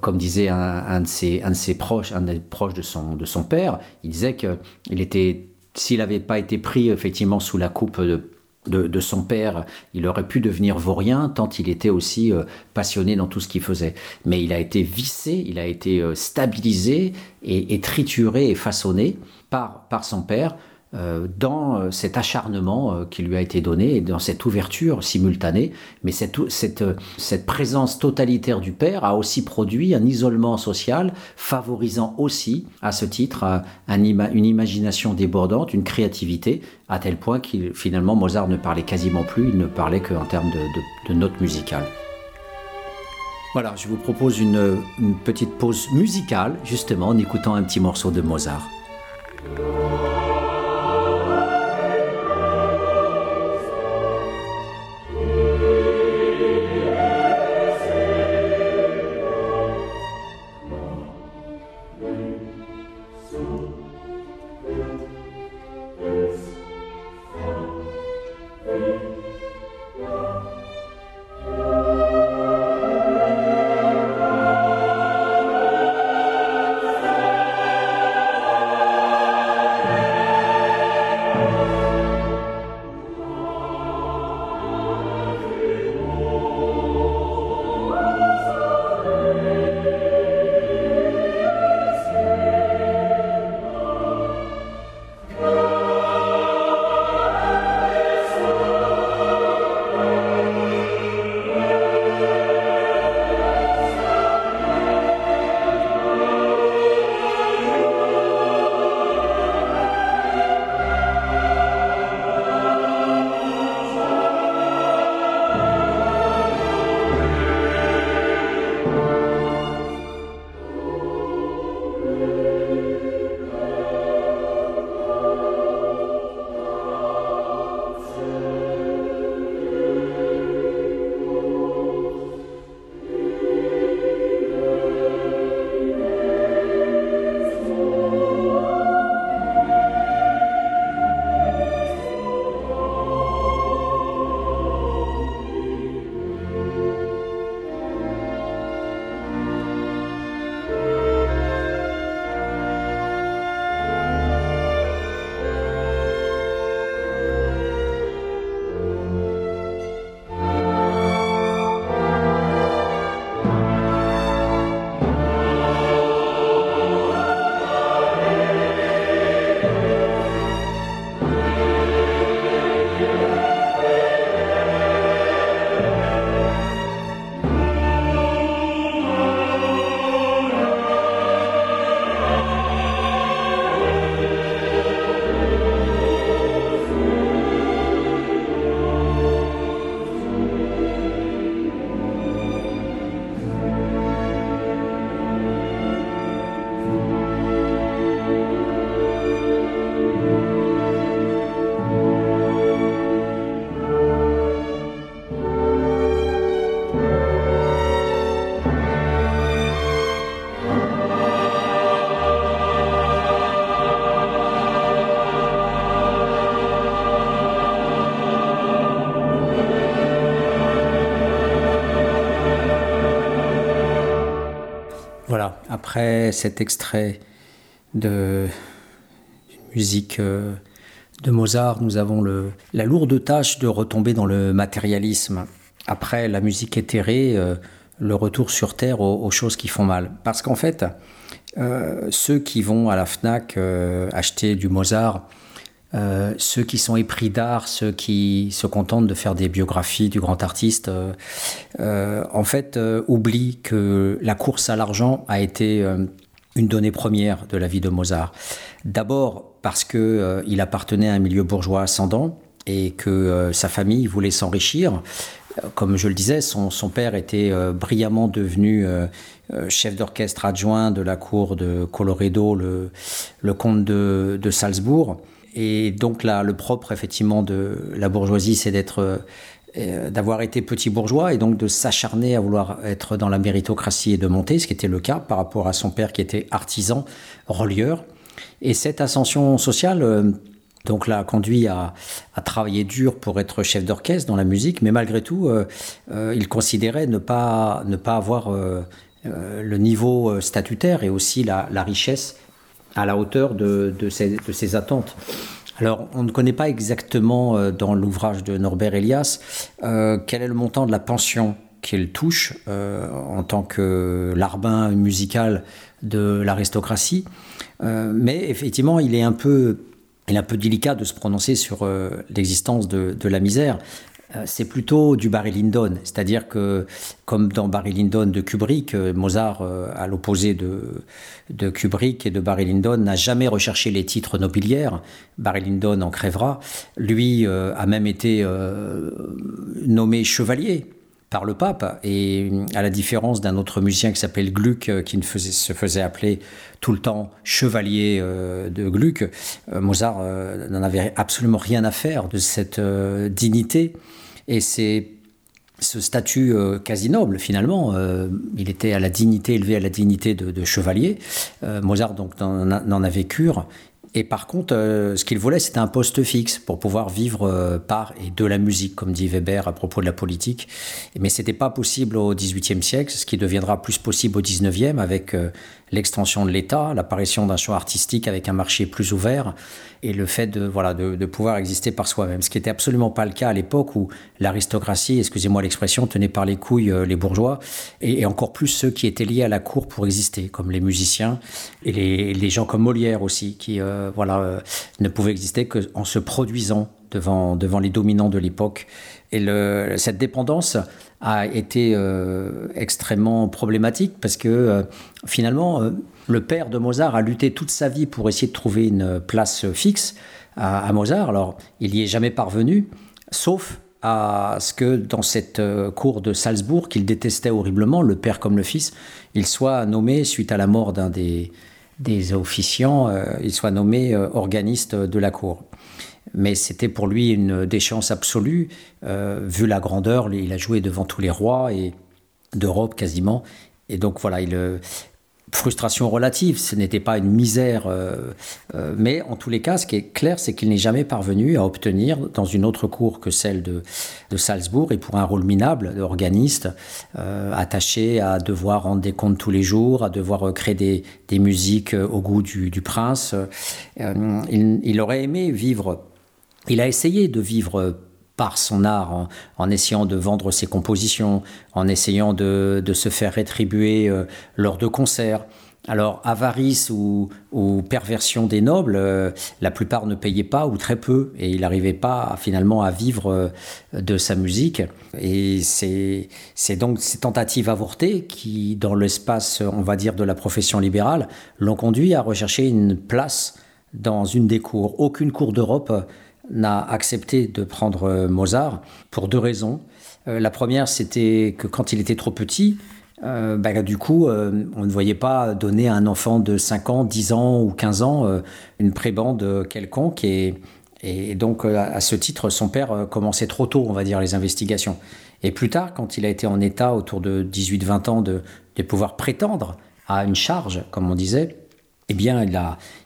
comme disait un, de ses, un de ses proches, un des proches de son, de son père, il disait qu'il était s'il n'avait pas été pris effectivement sous la coupe de son père, il aurait pu devenir vaurien tant il était aussi euh, passionné dans tout ce qu'il faisait. Mais il a été vissé, il a été euh, stabilisé et, trituré et façonné par, par son père dans euh, cet acharnement euh, qui lui a été donné et dans cette ouverture simultanée. Mais cette, présence totalitaire du père a aussi produit un isolement social, favorisant aussi, à ce titre, un une imagination débordante, une créativité, à tel point qu'il finalement Mozart ne parlait quasiment plus, il ne parlait qu'en termes de, notes musicales. Voilà, je vous propose une petite pause musicale, justement, en écoutant un petit morceau de Mozart. Après cet extrait de musique euh, de Mozart, nous avons le, la lourde tâche de retomber dans le matérialisme. Après la musique éthérée, euh, le retour sur Terre aux, choses qui font mal. Parce qu'en fait, euh, ceux qui vont à la FNAC acheter du Mozart, ceux qui sont épris d'art, ceux qui se contentent de faire des biographies du grand artiste, en fait, oublient que la course à l'argent a été une donnée première de la vie de Mozart. D'abord parce euh, il appartenait à un milieu bourgeois ascendant et que euh, sa famille voulait s'enrichir. Comme je le disais, son, père était euh, brillamment devenu chef d'orchestre adjoint de la cour de Colloredo, le, comte de, Salzbourg. Et donc là, le propre effectivement de la bourgeoisie, c'est d'être d'avoir été petit bourgeois et donc de s'acharner à vouloir être dans la méritocratie et de monter, ce qui était le cas par rapport à son père qui était artisan, relieur. Et cette ascension sociale, euh, donc l'a conduit à, travailler dur pour être chef d'orchestre dans la musique, mais malgré tout, euh, euh, il considérait ne pas, ne pas avoir le niveau statutaire et aussi la, richesse à la hauteur de, ses, attentes. Alors, on ne connaît pas exactement dans l'ouvrage de Norbert Elias quel est le montant de la pension qu'il touche en tant que larbin musical de l'aristocratie. Euh, mais effectivement, il est un peu, il est un peu délicat de se prononcer sur euh, l'existence de, la misère. Euh, c'est plutôt du Barry Lyndon, c'est-à-dire que, comme dans Barry Lyndon de Kubrick, Mozart, à l'opposé de, de, Kubrick et de Barry Lyndon, n'a jamais recherché les titres nobiliaires. Barry Lyndon en crèvera. Lui a même été nommé chevalier par le pape. Et à la différence d'un autre musicien qui s'appelle Gluck, euh, qui ne faisait, se faisait appeler tout le temps chevalier euh, de Gluck, euh, Mozart n'en avait absolument rien à faire de cette dignité. Et c'est ce statut quasi noble finalement. il était à la dignité, élevé à la dignité de, chevalier. Mozart donc n'en avait cure et par contre, euh, ce qu'il voulait, c'était un poste fixe pour pouvoir vivre euh, par et de la musique, comme dit Weber à propos de la politique. Mais ce n'était pas possible au XVIIIe siècle, ce qui deviendra plus possible au XIXe avec euh, l'extension de l'État, l'apparition d'un choix artistique avec un marché plus ouvert et le fait de, voilà, de, pouvoir exister par soi-même. Ce qui n'était absolument pas le cas à l'époque où l'aristocratie, excusez-moi l'expression, tenait par les couilles les bourgeois et, encore plus ceux qui étaient liés à la cour pour exister, comme les musiciens et les, gens comme Molière aussi, qui euh, voilà, euh, ne pouvait exister qu'en se produisant devant, devant les dominants de l'époque. Et cette dépendance a été euh, extrêmement problématique parce que finalement, le père de Mozart a lutté toute sa vie pour essayer de trouver une place fixe à, Mozart. Alors, il n'y est jamais parvenu, sauf à ce que dans cette cour de Salzbourg, qu'il détestait horriblement, le père comme le fils, il soit nommé suite à la mort d'un des, des officiants, euh, il soit nommé euh, organiste de la cour. Mais c'était pour lui une déchéance absolue, euh, vu la grandeur, il a joué devant tous les rois et d'Europe quasiment. Et donc voilà, il, frustration relative, ce n'était pas une misère, euh, euh, mais en tous les cas, ce qui est clair, c'est qu'il n'est jamais parvenu à obtenir dans une autre cour que celle de, Salzbourg, et pour un rôle minable d'organiste, euh, attaché à devoir rendre des comptes tous les jours, à devoir créer des, musiques au goût du, prince. Il, il, aurait aimé vivre, il a essayé de vivre par son art, en, essayant de vendre ses compositions, en essayant de, se faire rétribuer euh, lors de concerts. Alors, avarice ou, perversion des nobles, euh, la plupart ne payaient pas ou très peu, et il n'arrivait pas finalement à vivre euh, de sa musique. Et c'est donc ces tentatives avortées qui, dans l'espace, on va dire, de la profession libérale, l'ont conduit à rechercher une place dans une des cours. Aucune cour d'Europe n'a accepté de prendre euh, Mozart pour deux raisons. Euh, la première, c'était que quand il était trop petit, euh, bah, du coup, on ne voyait pas donner à un enfant de 5 ans, 10 ans ou 15 ans une prébande quelconque. Et, donc, à ce titre, son père commençait trop tôt, on va dire, les investigations. Et plus tard, quand il a été en état, autour de 18-20 ans, de pouvoir prétendre à une charge, comme on disait, eh bien,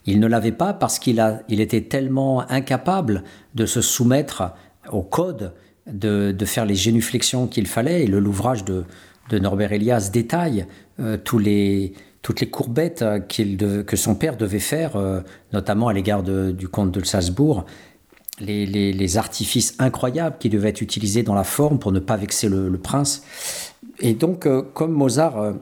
il, ne l'avait pas parce qu'il il était tellement incapable de se soumettre au code, de, faire les génuflexions qu'il fallait. Et l'ouvrage de, Norbert Elias détaille euh, toutes les courbettes que son père devait faire, notamment à l'égard du comte de Salzbourg, les, artifices incroyables qui devaient être utilisés dans la forme pour ne pas vexer le, prince. Et donc, comme Mozart,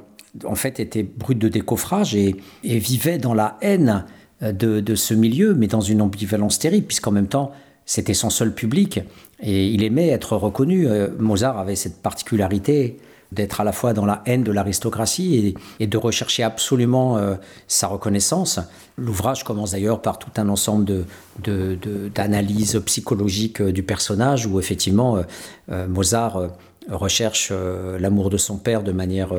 en fait, était brut de décoffrage et, vivait dans la haine de, de, ce milieu, mais dans une ambivalence terrible, puisqu'en même temps, c'était son seul public et il aimait être reconnu. Euh, Mozart avait cette particularité d'être à la fois dans la haine de l'aristocratie et, de rechercher absolument euh, sa reconnaissance. L'ouvrage commence d'ailleurs par tout un ensemble d'analyses psychologiques euh, du personnage où effectivement Mozart recherche l'amour de son père de manière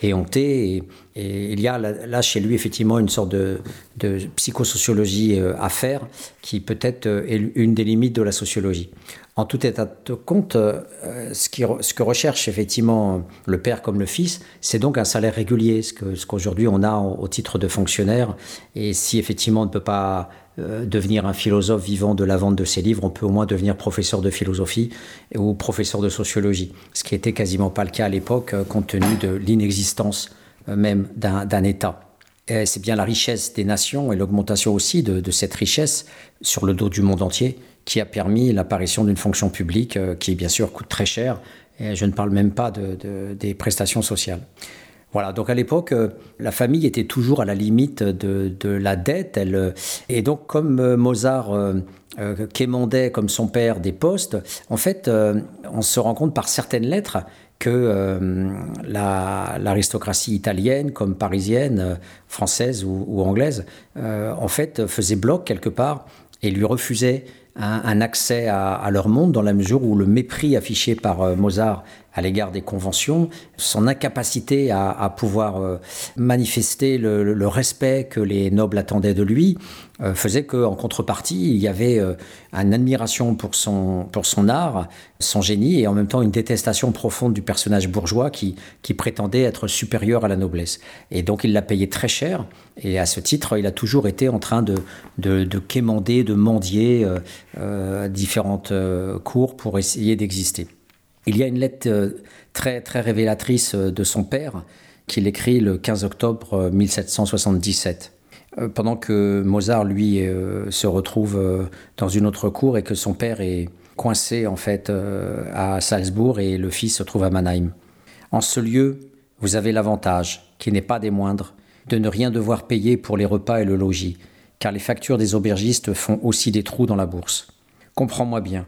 éhonté. Et, et, il y a là, chez lui effectivement une sorte de, psychosociologie euh, à faire qui peut-être euh, est une des limites de la sociologie. En tout état de compte, euh, ce, que recherche effectivement le père comme le fils, c'est donc un salaire régulier, ce qu'aujourd'hui ce on a au, titre de fonctionnaire. Et si effectivement on ne peut pas devenir un philosophe vivant de la vente de ses livres, on peut au moins devenir professeur de philosophie ou professeur de sociologie, ce qui n'était quasiment pas le cas à l'époque compte tenu de l'inexistence même d'un État. C'est bien la richesse des nations et l'augmentation aussi de, cette richesse sur le dos du monde entier qui a permis l'apparition d'une fonction publique euh, qui, bien sûr, coûte très cher. Et je ne parle même pas des prestations sociales. Voilà, donc à l'époque, euh, la famille était toujours à la limite de, la dette. Euh, et donc, comme Mozart quémandait, comme son père, des postes, en fait, on se rend compte par certaines lettres que euh, l'aristocratie italienne, comme parisienne, euh, française ou, anglaise, euh, en fait, faisait bloc quelque part et lui refusait un, accès à, leur monde dans la mesure où le mépris affiché par Mozart à l'égard des conventions, son incapacité à, pouvoir euh, manifester le, respect que les nobles attendaient de lui, euh, faisait qu'en contrepartie, il y avait euh, une admiration pour son, pour son art, son génie, et en même temps une détestation profonde du personnage bourgeois qui, qui prétendait être supérieur à la noblesse. Et donc il l'a payé très cher, et à ce titre, il a toujours été en train de, de, de quémander, de mendier différentes cours pour essayer d'exister. Il y a une lettre euh, très, très révélatrice euh, de son père qu'il écrit le 15 octobre 1777 euh, pendant que Mozart, lui, se retrouve dans une autre cour et que son père est coincé en fait à Salzbourg et le fils se trouve à Mannheim. En ce lieu, vous avez l'avantage, qui n'est pas des moindres, de ne rien devoir payer pour les repas et le logis, car les factures des aubergistes font aussi des trous dans la bourse. Comprends-moi bien,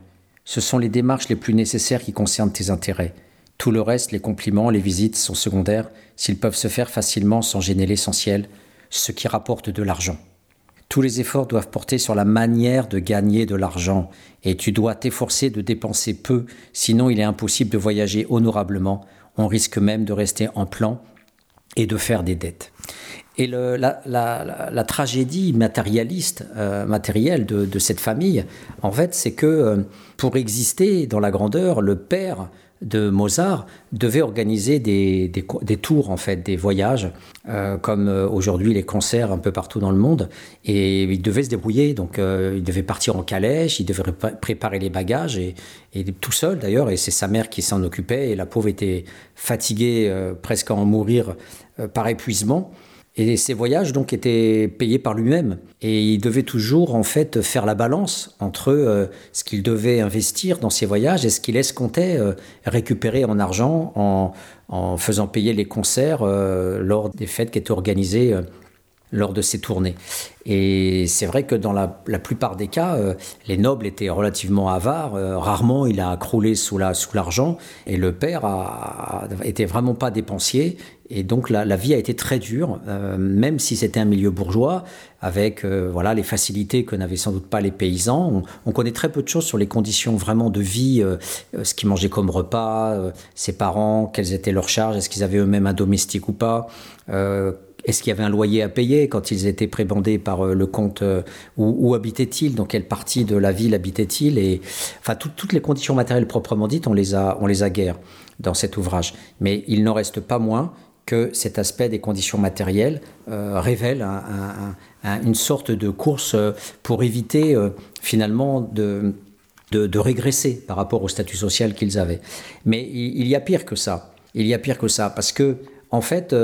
ce sont les démarches les plus nécessaires qui concernent tes intérêts. Tout le reste, les compliments, les visites, sont secondaires s'ils peuvent se faire facilement sans gêner l'essentiel, ce qui rapporte de l'argent. Tous les efforts doivent porter sur la manière de gagner de l'argent, et tu dois t'efforcer de dépenser peu, sinon il est impossible de voyager honorablement, on risque même de rester en plan et de faire des dettes. Et la, tragédie matérialiste, euh, matérielle de, cette famille, en fait, c'est que euh, pour exister dans la grandeur, le père de Mozart devait organiser des, tours, en fait, des voyages, euh, comme aujourd'hui les concerts un peu partout dans le monde. Et il devait se débrouiller, donc il devait partir en calèche, il devait préparer les bagages, et, et tout seul d'ailleurs, et c'est sa mère qui s'en occupait, et la pauvre était fatiguée, presque à en mourir par épuisement. Et ces voyages donc étaient payés par lui-même. Et il devait toujours en fait faire la balance entre euh, ce qu'il devait investir dans ces voyages et ce qu'il escomptait euh, récupérer en argent en, en, faisant payer les concerts euh, lors des fêtes qui étaient organisées lors de ces tournées. Et c'est vrai que dans la, plupart des cas, les nobles étaient relativement avares. Rarement il a croulé sous l'argent. et le père a, était vraiment pas dépensier. Et donc la, vie a été très dure, euh, même si c'était un milieu bourgeois, avec voilà les facilités que n'avaient sans doute pas les paysans. On, connaît très peu de choses sur les conditions vraiment de vie, ce qu'ils mangeaient comme repas, ses parents, quelles étaient leurs charges, est-ce qu'ils avaient eux-mêmes un domestique ou pas est-ce qu'il y avait un loyer à payer quand ils étaient prébandés par euh, le comte euh, Où, habitaient-ils Dans quelle partie de la ville habitaient-ils Et enfin, toutes les conditions matérielles proprement dites, on les a, on les a guère dans cet ouvrage. Mais il n'en reste pas moins que cet aspect des conditions matérielles euh, révèle une sorte de course pour éviter finalement de, de, régresser par rapport au statut social qu'ils avaient. Mais il, y a pire que ça. Il y a pire que ça parce que en fait,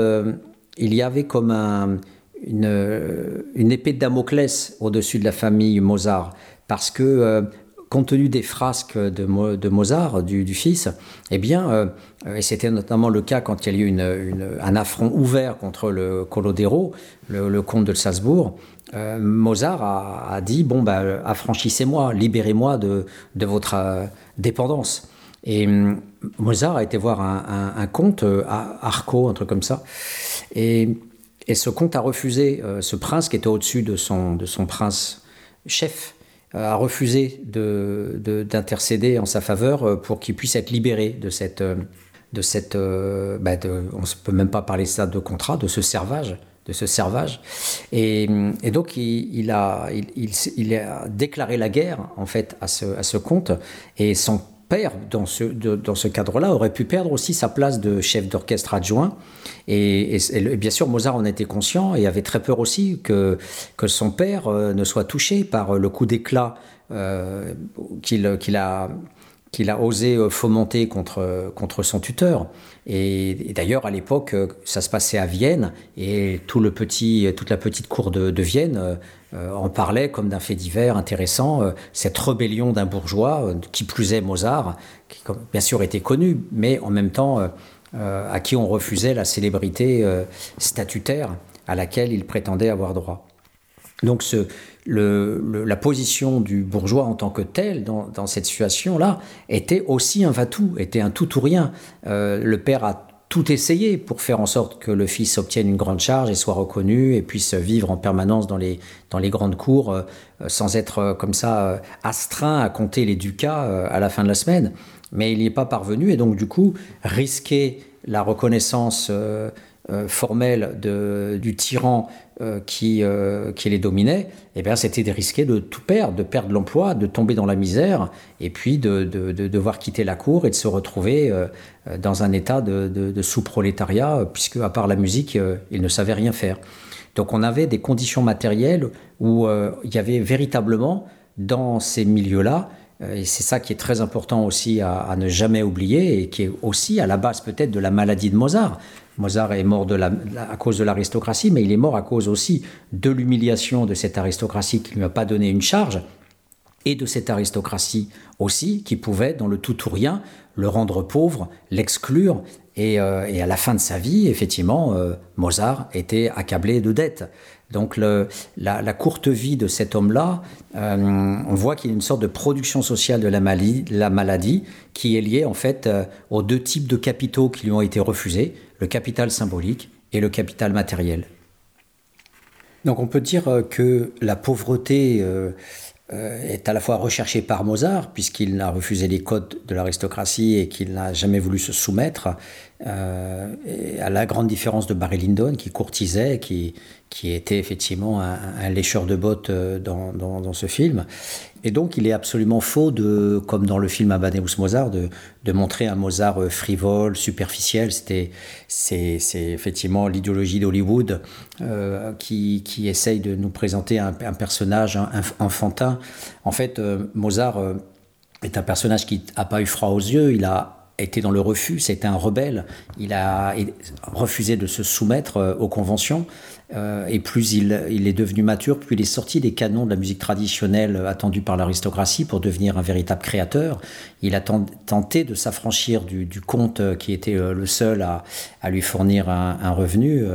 il y avait comme une, une, épée de Damoclès au-dessus de la famille Mozart, parce que compte tenu des frasques de, Mozart, du, fils, eh bien, euh, et c'était notamment le cas quand il y a eu un affront ouvert contre le Colodero, le, comte de Salzbourg, euh, Mozart a, dit bon bah affranchissez-moi, libérez-moi de, de, votre euh, dépendance. Et hum, Mozart a été voir un, un, comte, Arco, un truc comme ça, et, et ce comte a refusé, ce prince qui était au-dessus de son, de son prince chef, a refusé d'intercéder en sa faveur euh, pour qu'il puisse être libéré de cette, euh, de cette bah, on ne peut même pas parler ça de contrat, de ce servage de ce servage. Et, donc, il, a, il, a déclaré la guerre, en fait, à ce, à ce comte. Et son père, dans ce, dans ce cadre-là, aurait pu perdre aussi sa place de chef d'orchestre adjoint. Et, bien sûr, Mozart en était conscient et avait très peur aussi que, que son père euh, ne soit touché par le coup d'éclat euh, qu'il a qu'il a osé euh, fomenter contre, contre son tuteur. Et, d'ailleurs, à l'époque, ça se passait à Vienne, et tout le petit, toute la petite cour de, de Vienne euh, en parlait comme d'un fait divers intéressant, euh, cette rébellion d'un bourgeois, euh, qui plus est Mozart, qui bien sûr était connu, mais en même temps à qui on refusait la célébrité statutaire à laquelle il prétendait avoir droit. Donc ce, la position du bourgeois en tant que tel dans, dans cette situation-là était aussi un va-tout, était un tout ou rien. le père a tout essayer pour faire en sorte que le fils obtienne une grande charge et soit reconnu et puisse vivre en permanence dans les, dans les grandes cours euh, sans être euh, comme ça euh, astreint à compter les ducats à la fin de la semaine. Mais il n'y est pas parvenu et donc du coup risquer la reconnaissance formelle de, du tyran qui, qui les dominait, eh bien, c'était de risquer de tout perdre, de perdre l'emploi, de tomber dans la misère, et puis de, de, de, devoir quitter la cour et de se retrouver euh, dans un état de, sous-prolétariat, euh, puisque à part la musique, euh, il ne savait rien faire. Donc on avait des conditions matérielles où il y avait véritablement dans ces milieux-là, et c'est ça qui est très important aussi à, ne jamais oublier, et qui est aussi à la base peut-être de la maladie de Mozart. Mozart est mort à cause de l'aristocratie, mais il est mort à cause aussi de l'humiliation de cette aristocratie qui ne lui a pas donné une charge, et de cette aristocratie aussi, qui pouvait, dans le tout ou rien, le rendre pauvre, l'exclure. Et, euh, à la fin de sa vie, effectivement, euh, Mozart était accablé de dettes. Donc la, courte vie de cet homme-là, euh, on voit qu'il y a une sorte de production sociale de la maladie, la maladie qui est liée en fait aux deux types de capitaux qui lui ont été refusés, le capital symbolique et le capital matériel. Donc on peut dire que la pauvreté euh, est à la fois recherché par Mozart, puisqu'il a refusé les codes de l'aristocratie et qu'il n'a jamais voulu se soumettre, euh, à la grande différence de Barry Lyndon, qui courtisait, qui, qui était effectivement un, lécheur de bottes euh, dans, dans, ce film. Et donc, il est absolument faux, de, comme dans le film Amadeus Mozart, de, de montrer un Mozart euh, frivole, superficiel. C'est, effectivement l'idéologie d'Hollywood qui, qui, essaye de nous présenter un, personnage enfantin. En fait, Mozart est un personnage qui n'a pas eu froid aux yeux. Il a été dans le refus, c'était un rebelle. Il a refusé de se soumettre euh, aux conventions. Euh, et plus il, est devenu mature, plus il est sorti des canons de la musique traditionnelle attendue par l'aristocratie pour devenir un véritable créateur. Il a tenté de s'affranchir du, comte qui était euh, le seul à, lui fournir un, revenu.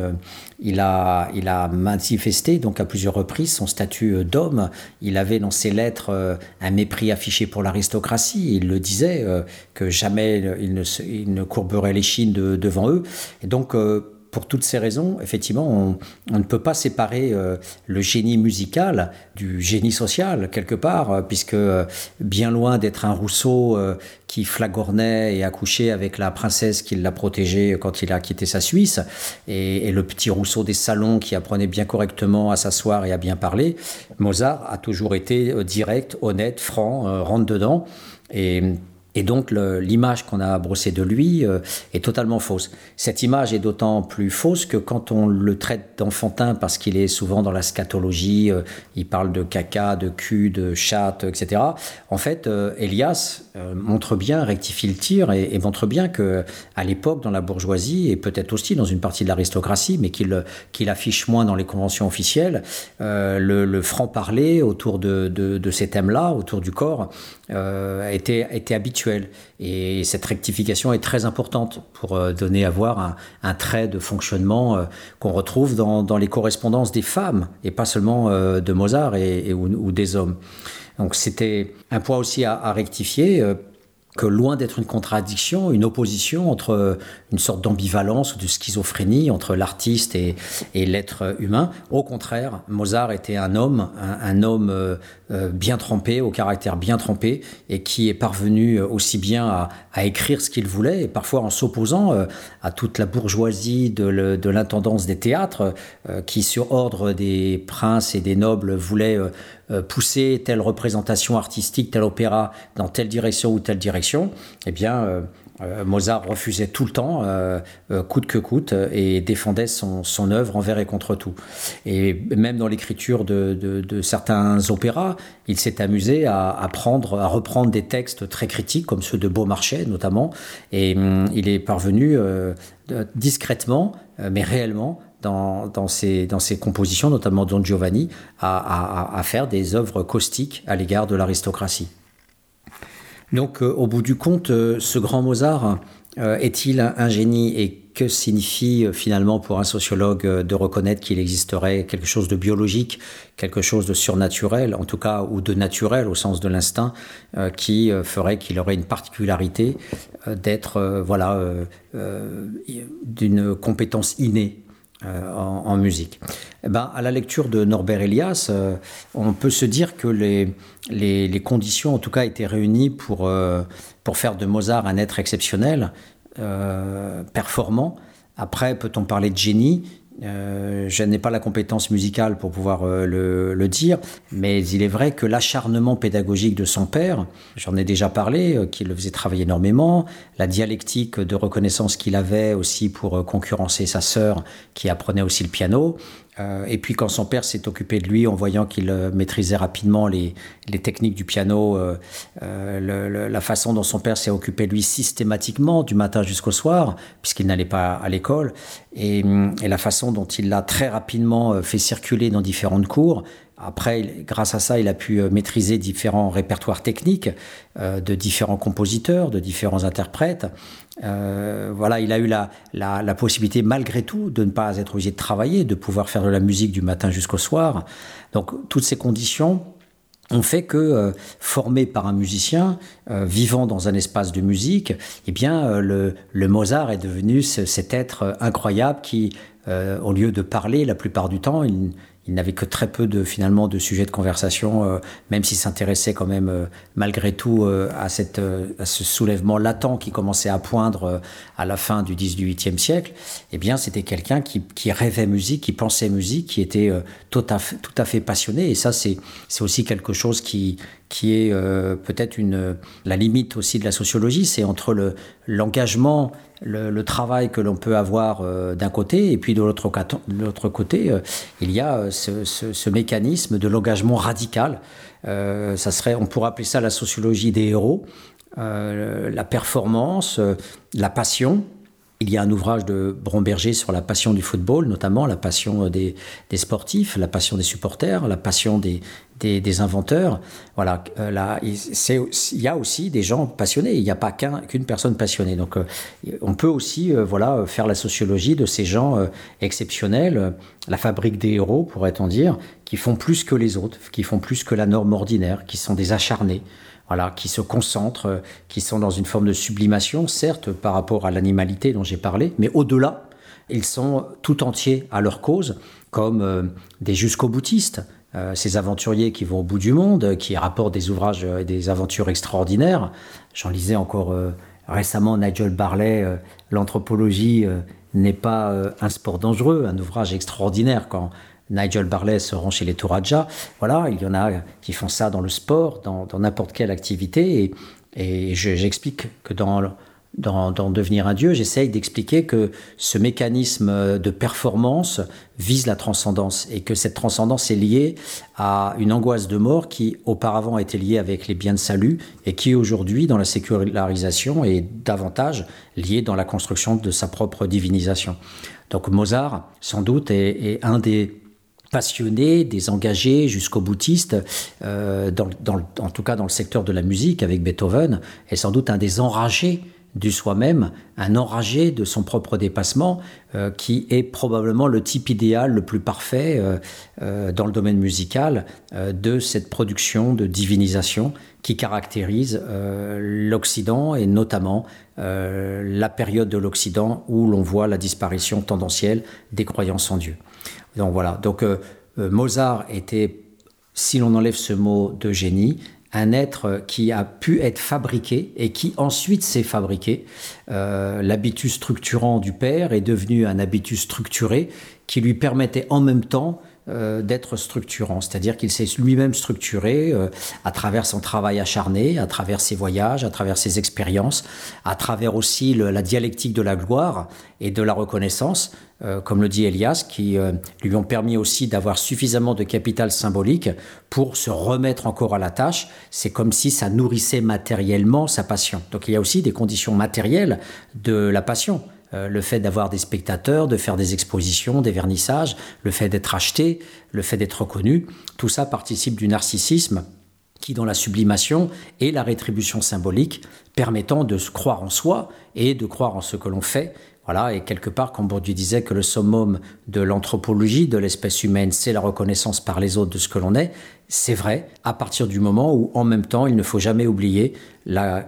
Il a, il a manifesté donc à plusieurs reprises son statut d'homme. Il avait dans ses lettres un mépris affiché pour l'aristocratie. Il le disait que jamais il ne, courberait les chines devant eux. Et donc, euh, pour toutes ces raisons, effectivement, on, ne peut pas séparer euh, le génie musical du génie social, quelque part, euh, puisque bien loin d'être un Rousseau qui flagornait et accouchait avec la princesse qui l'a protégé quand il a quitté sa Suisse, et, et, le petit Rousseau des salons qui apprenait bien correctement à s'asseoir et à bien parler, Mozart a toujours été direct, honnête, franc, rentre dedans. Et Et donc l'image qu'on a brossée de lui euh, est totalement fausse. Cette image est d'autant plus fausse que quand on le traite d'enfantin parce qu'il est souvent dans la scatologie, euh, il parle de caca, de cul, de chatte, etc. En fait, euh, Elias montre bien, rectifie le tir et, montre bien que à l'époque, dans la bourgeoisie et peut-être aussi dans une partie de l'aristocratie, mais qu'il affiche moins dans les conventions officielles, le, franc-parler autour de, de ces thèmes-là, autour du corps, était, était habituel et cette rectification est très importante pour euh, donner à voir un, trait de fonctionnement euh, qu'on retrouve dans, les correspondances des femmes, et pas seulement euh, de Mozart et, ou, des hommes. Donc c'était un point aussi à rectifier que loin d'être une contradiction, une opposition entre une sorte d'ambivalence ou de schizophrénie entre l'artiste et, l'être humain, au contraire, Mozart était un homme, un, homme euh, euh, bien trempé, au caractère bien trempé, et qui est parvenu aussi bien à, écrire ce qu'il voulait, et parfois en s'opposant euh, à toute la bourgeoisie de l'intendance des théâtres, qui sur ordre des princes et des nobles voulait euh, pousser telle représentation artistique, tel opéra dans telle direction ou telle direction, eh bien, euh, euh, Mozart refusait tout le temps, coûte que coûte, et défendait son, œuvre envers et contre tout. Et même dans l'écriture de, certains opéras, il s'est amusé à reprendre des textes très critiques, comme ceux de Beaumarchais notamment, et hum, il est parvenu discrètement, mais réellement, dans, dans, ses, dans ses compositions, notamment Don Giovanni, à, faire des œuvres caustiques à l'égard de l'aristocratie. Donc, euh, au bout du compte, euh, ce grand Mozart euh, est-il un, génie et que signifie finalement pour un sociologue de reconnaître qu'il existerait quelque chose de biologique, quelque chose de surnaturel, en tout cas, ou de naturel au sens de l'instinct, qui ferait qu'il aurait une particularité d'être, voilà, d'une compétence innée? Euh, en, musique. Eh ben, à la lecture de Norbert Elias, euh, on peut se dire que les, les, conditions, en tout cas, étaient réunies pour, euh, pour faire de Mozart un être exceptionnel, performant. Après, peut-on parler de génie? Euh, je n'ai pas la compétence musicale pour pouvoir euh, le, dire, mais il est vrai que l'acharnement pédagogique de son père, j'en ai déjà parlé, euh, qui le faisait travailler énormément, la dialectique de reconnaissance qu'il avait aussi pour concurrencer sa sœur qui apprenait aussi le piano, euh, et puis quand son père s'est occupé de lui en voyant qu'il euh, maîtrisait rapidement les, techniques du piano, euh, la façon dont son père s'est occupé de lui systématiquement du matin jusqu'au soir, puisqu'il n'allait pas à l'école, et, et, la façon dont il l'a très rapidement fait circuler dans différentes cours, après, grâce à ça, il a pu maîtriser différents répertoires techniques de différents compositeurs, de différents interprètes. Euh, voilà, il a eu la, la, possibilité, malgré tout, de ne pas être obligé de travailler, de pouvoir faire de la musique du matin jusqu'au soir. Donc, toutes ces conditions ont fait que, euh, formé par un musicien, euh, vivant dans un espace de musique, eh bien, le, Mozart est devenu cet être incroyable qui, au lieu de parler la plupart du temps, il n'avait que très peu de finalement de sujets de conversation, euh, même s'il s'intéressait quand même euh, malgré tout euh, à, cette, à ce soulèvement latent qui commençait à poindre à la fin du 18e siècle. Eh bien, c'était quelqu'un qui, qui, rêvait musique, qui pensait musique, qui était tout à fait, tout à fait passionné. Et ça, c'est aussi quelque chose qui, qui est peut-être une la limite aussi de la sociologie, c'est entre le l'engagement le, travail que l'on peut avoir euh, d'un côté, et puis de l'autre côté, euh, il y a euh, ce, mécanisme de l'engagement radical. ça serait, on pourrait appeler ça la sociologie des héros, la performance, la passion, il y a un ouvrage de Bromberger sur la passion du football, notamment la passion des, sportifs, la passion des supporters, la passion des, inventeurs. Voilà, euh, il y a aussi des gens passionnés. Il n'y a pas qu'une personne passionnée. Donc, euh, on peut aussi, euh, voilà, faire la sociologie de ces gens exceptionnels, la fabrique des héros, pourrait-on dire, qui font plus que les autres, qui font plus que la norme ordinaire, qui sont des acharnés voilà, qui se concentrent, euh, qui sont dans une forme de sublimation, certes, par rapport à l'animalité dont j'ai parlé, mais au-delà, ils sont tout entiers à leur cause, comme euh, des jusqu'au-boutistes, euh, ces aventuriers qui vont au bout du monde, qui rapportent des ouvrages et des aventures extraordinaires. J'en lisais encore récemment Nigel Barley, L'anthropologie n'est pas un sport dangereux, un ouvrage extraordinaire quand Nigel Barley se rend chez les Touraja. Voilà, il y en a qui font ça dans le sport, dans n'importe quelle activité. Et Et j'explique que dans dans, Devenir un Dieu, j'essaye d'expliquer que ce mécanisme de performance vise la transcendance et que cette transcendance est liée à une angoisse de mort qui auparavant était liée avec les biens de salut et qui aujourd'hui, dans la sécularisation, est davantage liée dans la construction de sa propre divinisation. Donc Mozart, sans doute, est, un des passionnés, des engagés jusqu'au boutiste, euh, en tout cas dans le secteur de la musique avec Beethoven, est sans doute un des enragés du soi-même, un enragé de son propre dépassement, euh, qui est probablement le type idéal le plus parfait euh, euh, dans le domaine musical de cette production de divinisation qui caractérise l'Occident et notamment la période de l'Occident où l'on voit la disparition tendancielle des croyances en Dieu. Donc voilà, donc Mozart était, si l'on enlève ce mot de génie, un être qui a pu être fabriqué et qui ensuite s'est fabriqué. Euh, l'habitus structurant du père est devenu un habitus structuré qui lui permettait en même temps euh, d'être structurant, c'est-à-dire qu'il s'est lui-même structuré euh, à travers son travail acharné, à travers ses voyages, à travers ses expériences, à travers aussi la dialectique de la gloire et de la reconnaissance, euh, comme le dit Elias, qui lui ont permis aussi d'avoir suffisamment de capital symbolique pour se remettre encore à la tâche. C'est comme si ça nourrissait matériellement sa passion. Donc il y a aussi des conditions matérielles de la passion. Euh, le fait d'avoir des spectateurs, de faire des expositions, des vernissages, le fait d'être acheté, le fait d'être reconnu, tout ça participe du narcissisme qui, dans la sublimation, est la rétribution symbolique permettant de se croire en soi et de croire en ce que l'on fait. Voilà, et quelque part, quand Bourdieu disait que le summum de l'anthropologie de l'espèce humaine, c'est la reconnaissance par les autres de ce que l'on est, c'est vrai, à partir du moment où, en même temps, il ne faut jamais oublier la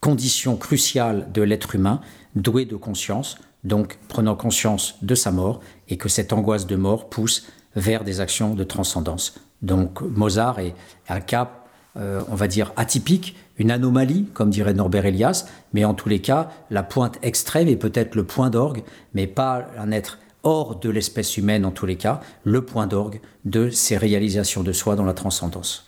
condition cruciale de l'être humain, doué de conscience, donc prenant conscience de sa mort, et que cette angoisse de mort pousse vers des actions de transcendance. Donc Mozart est un cas, euh, on va dire, atypique, une anomalie, comme dirait Norbert Elias, mais en tous les cas, la pointe extrême est peut-être le point d'orgue, mais pas un être hors de l'espèce humaine en tous les cas, le point d'orgue de ces réalisations de soi dans la transcendance.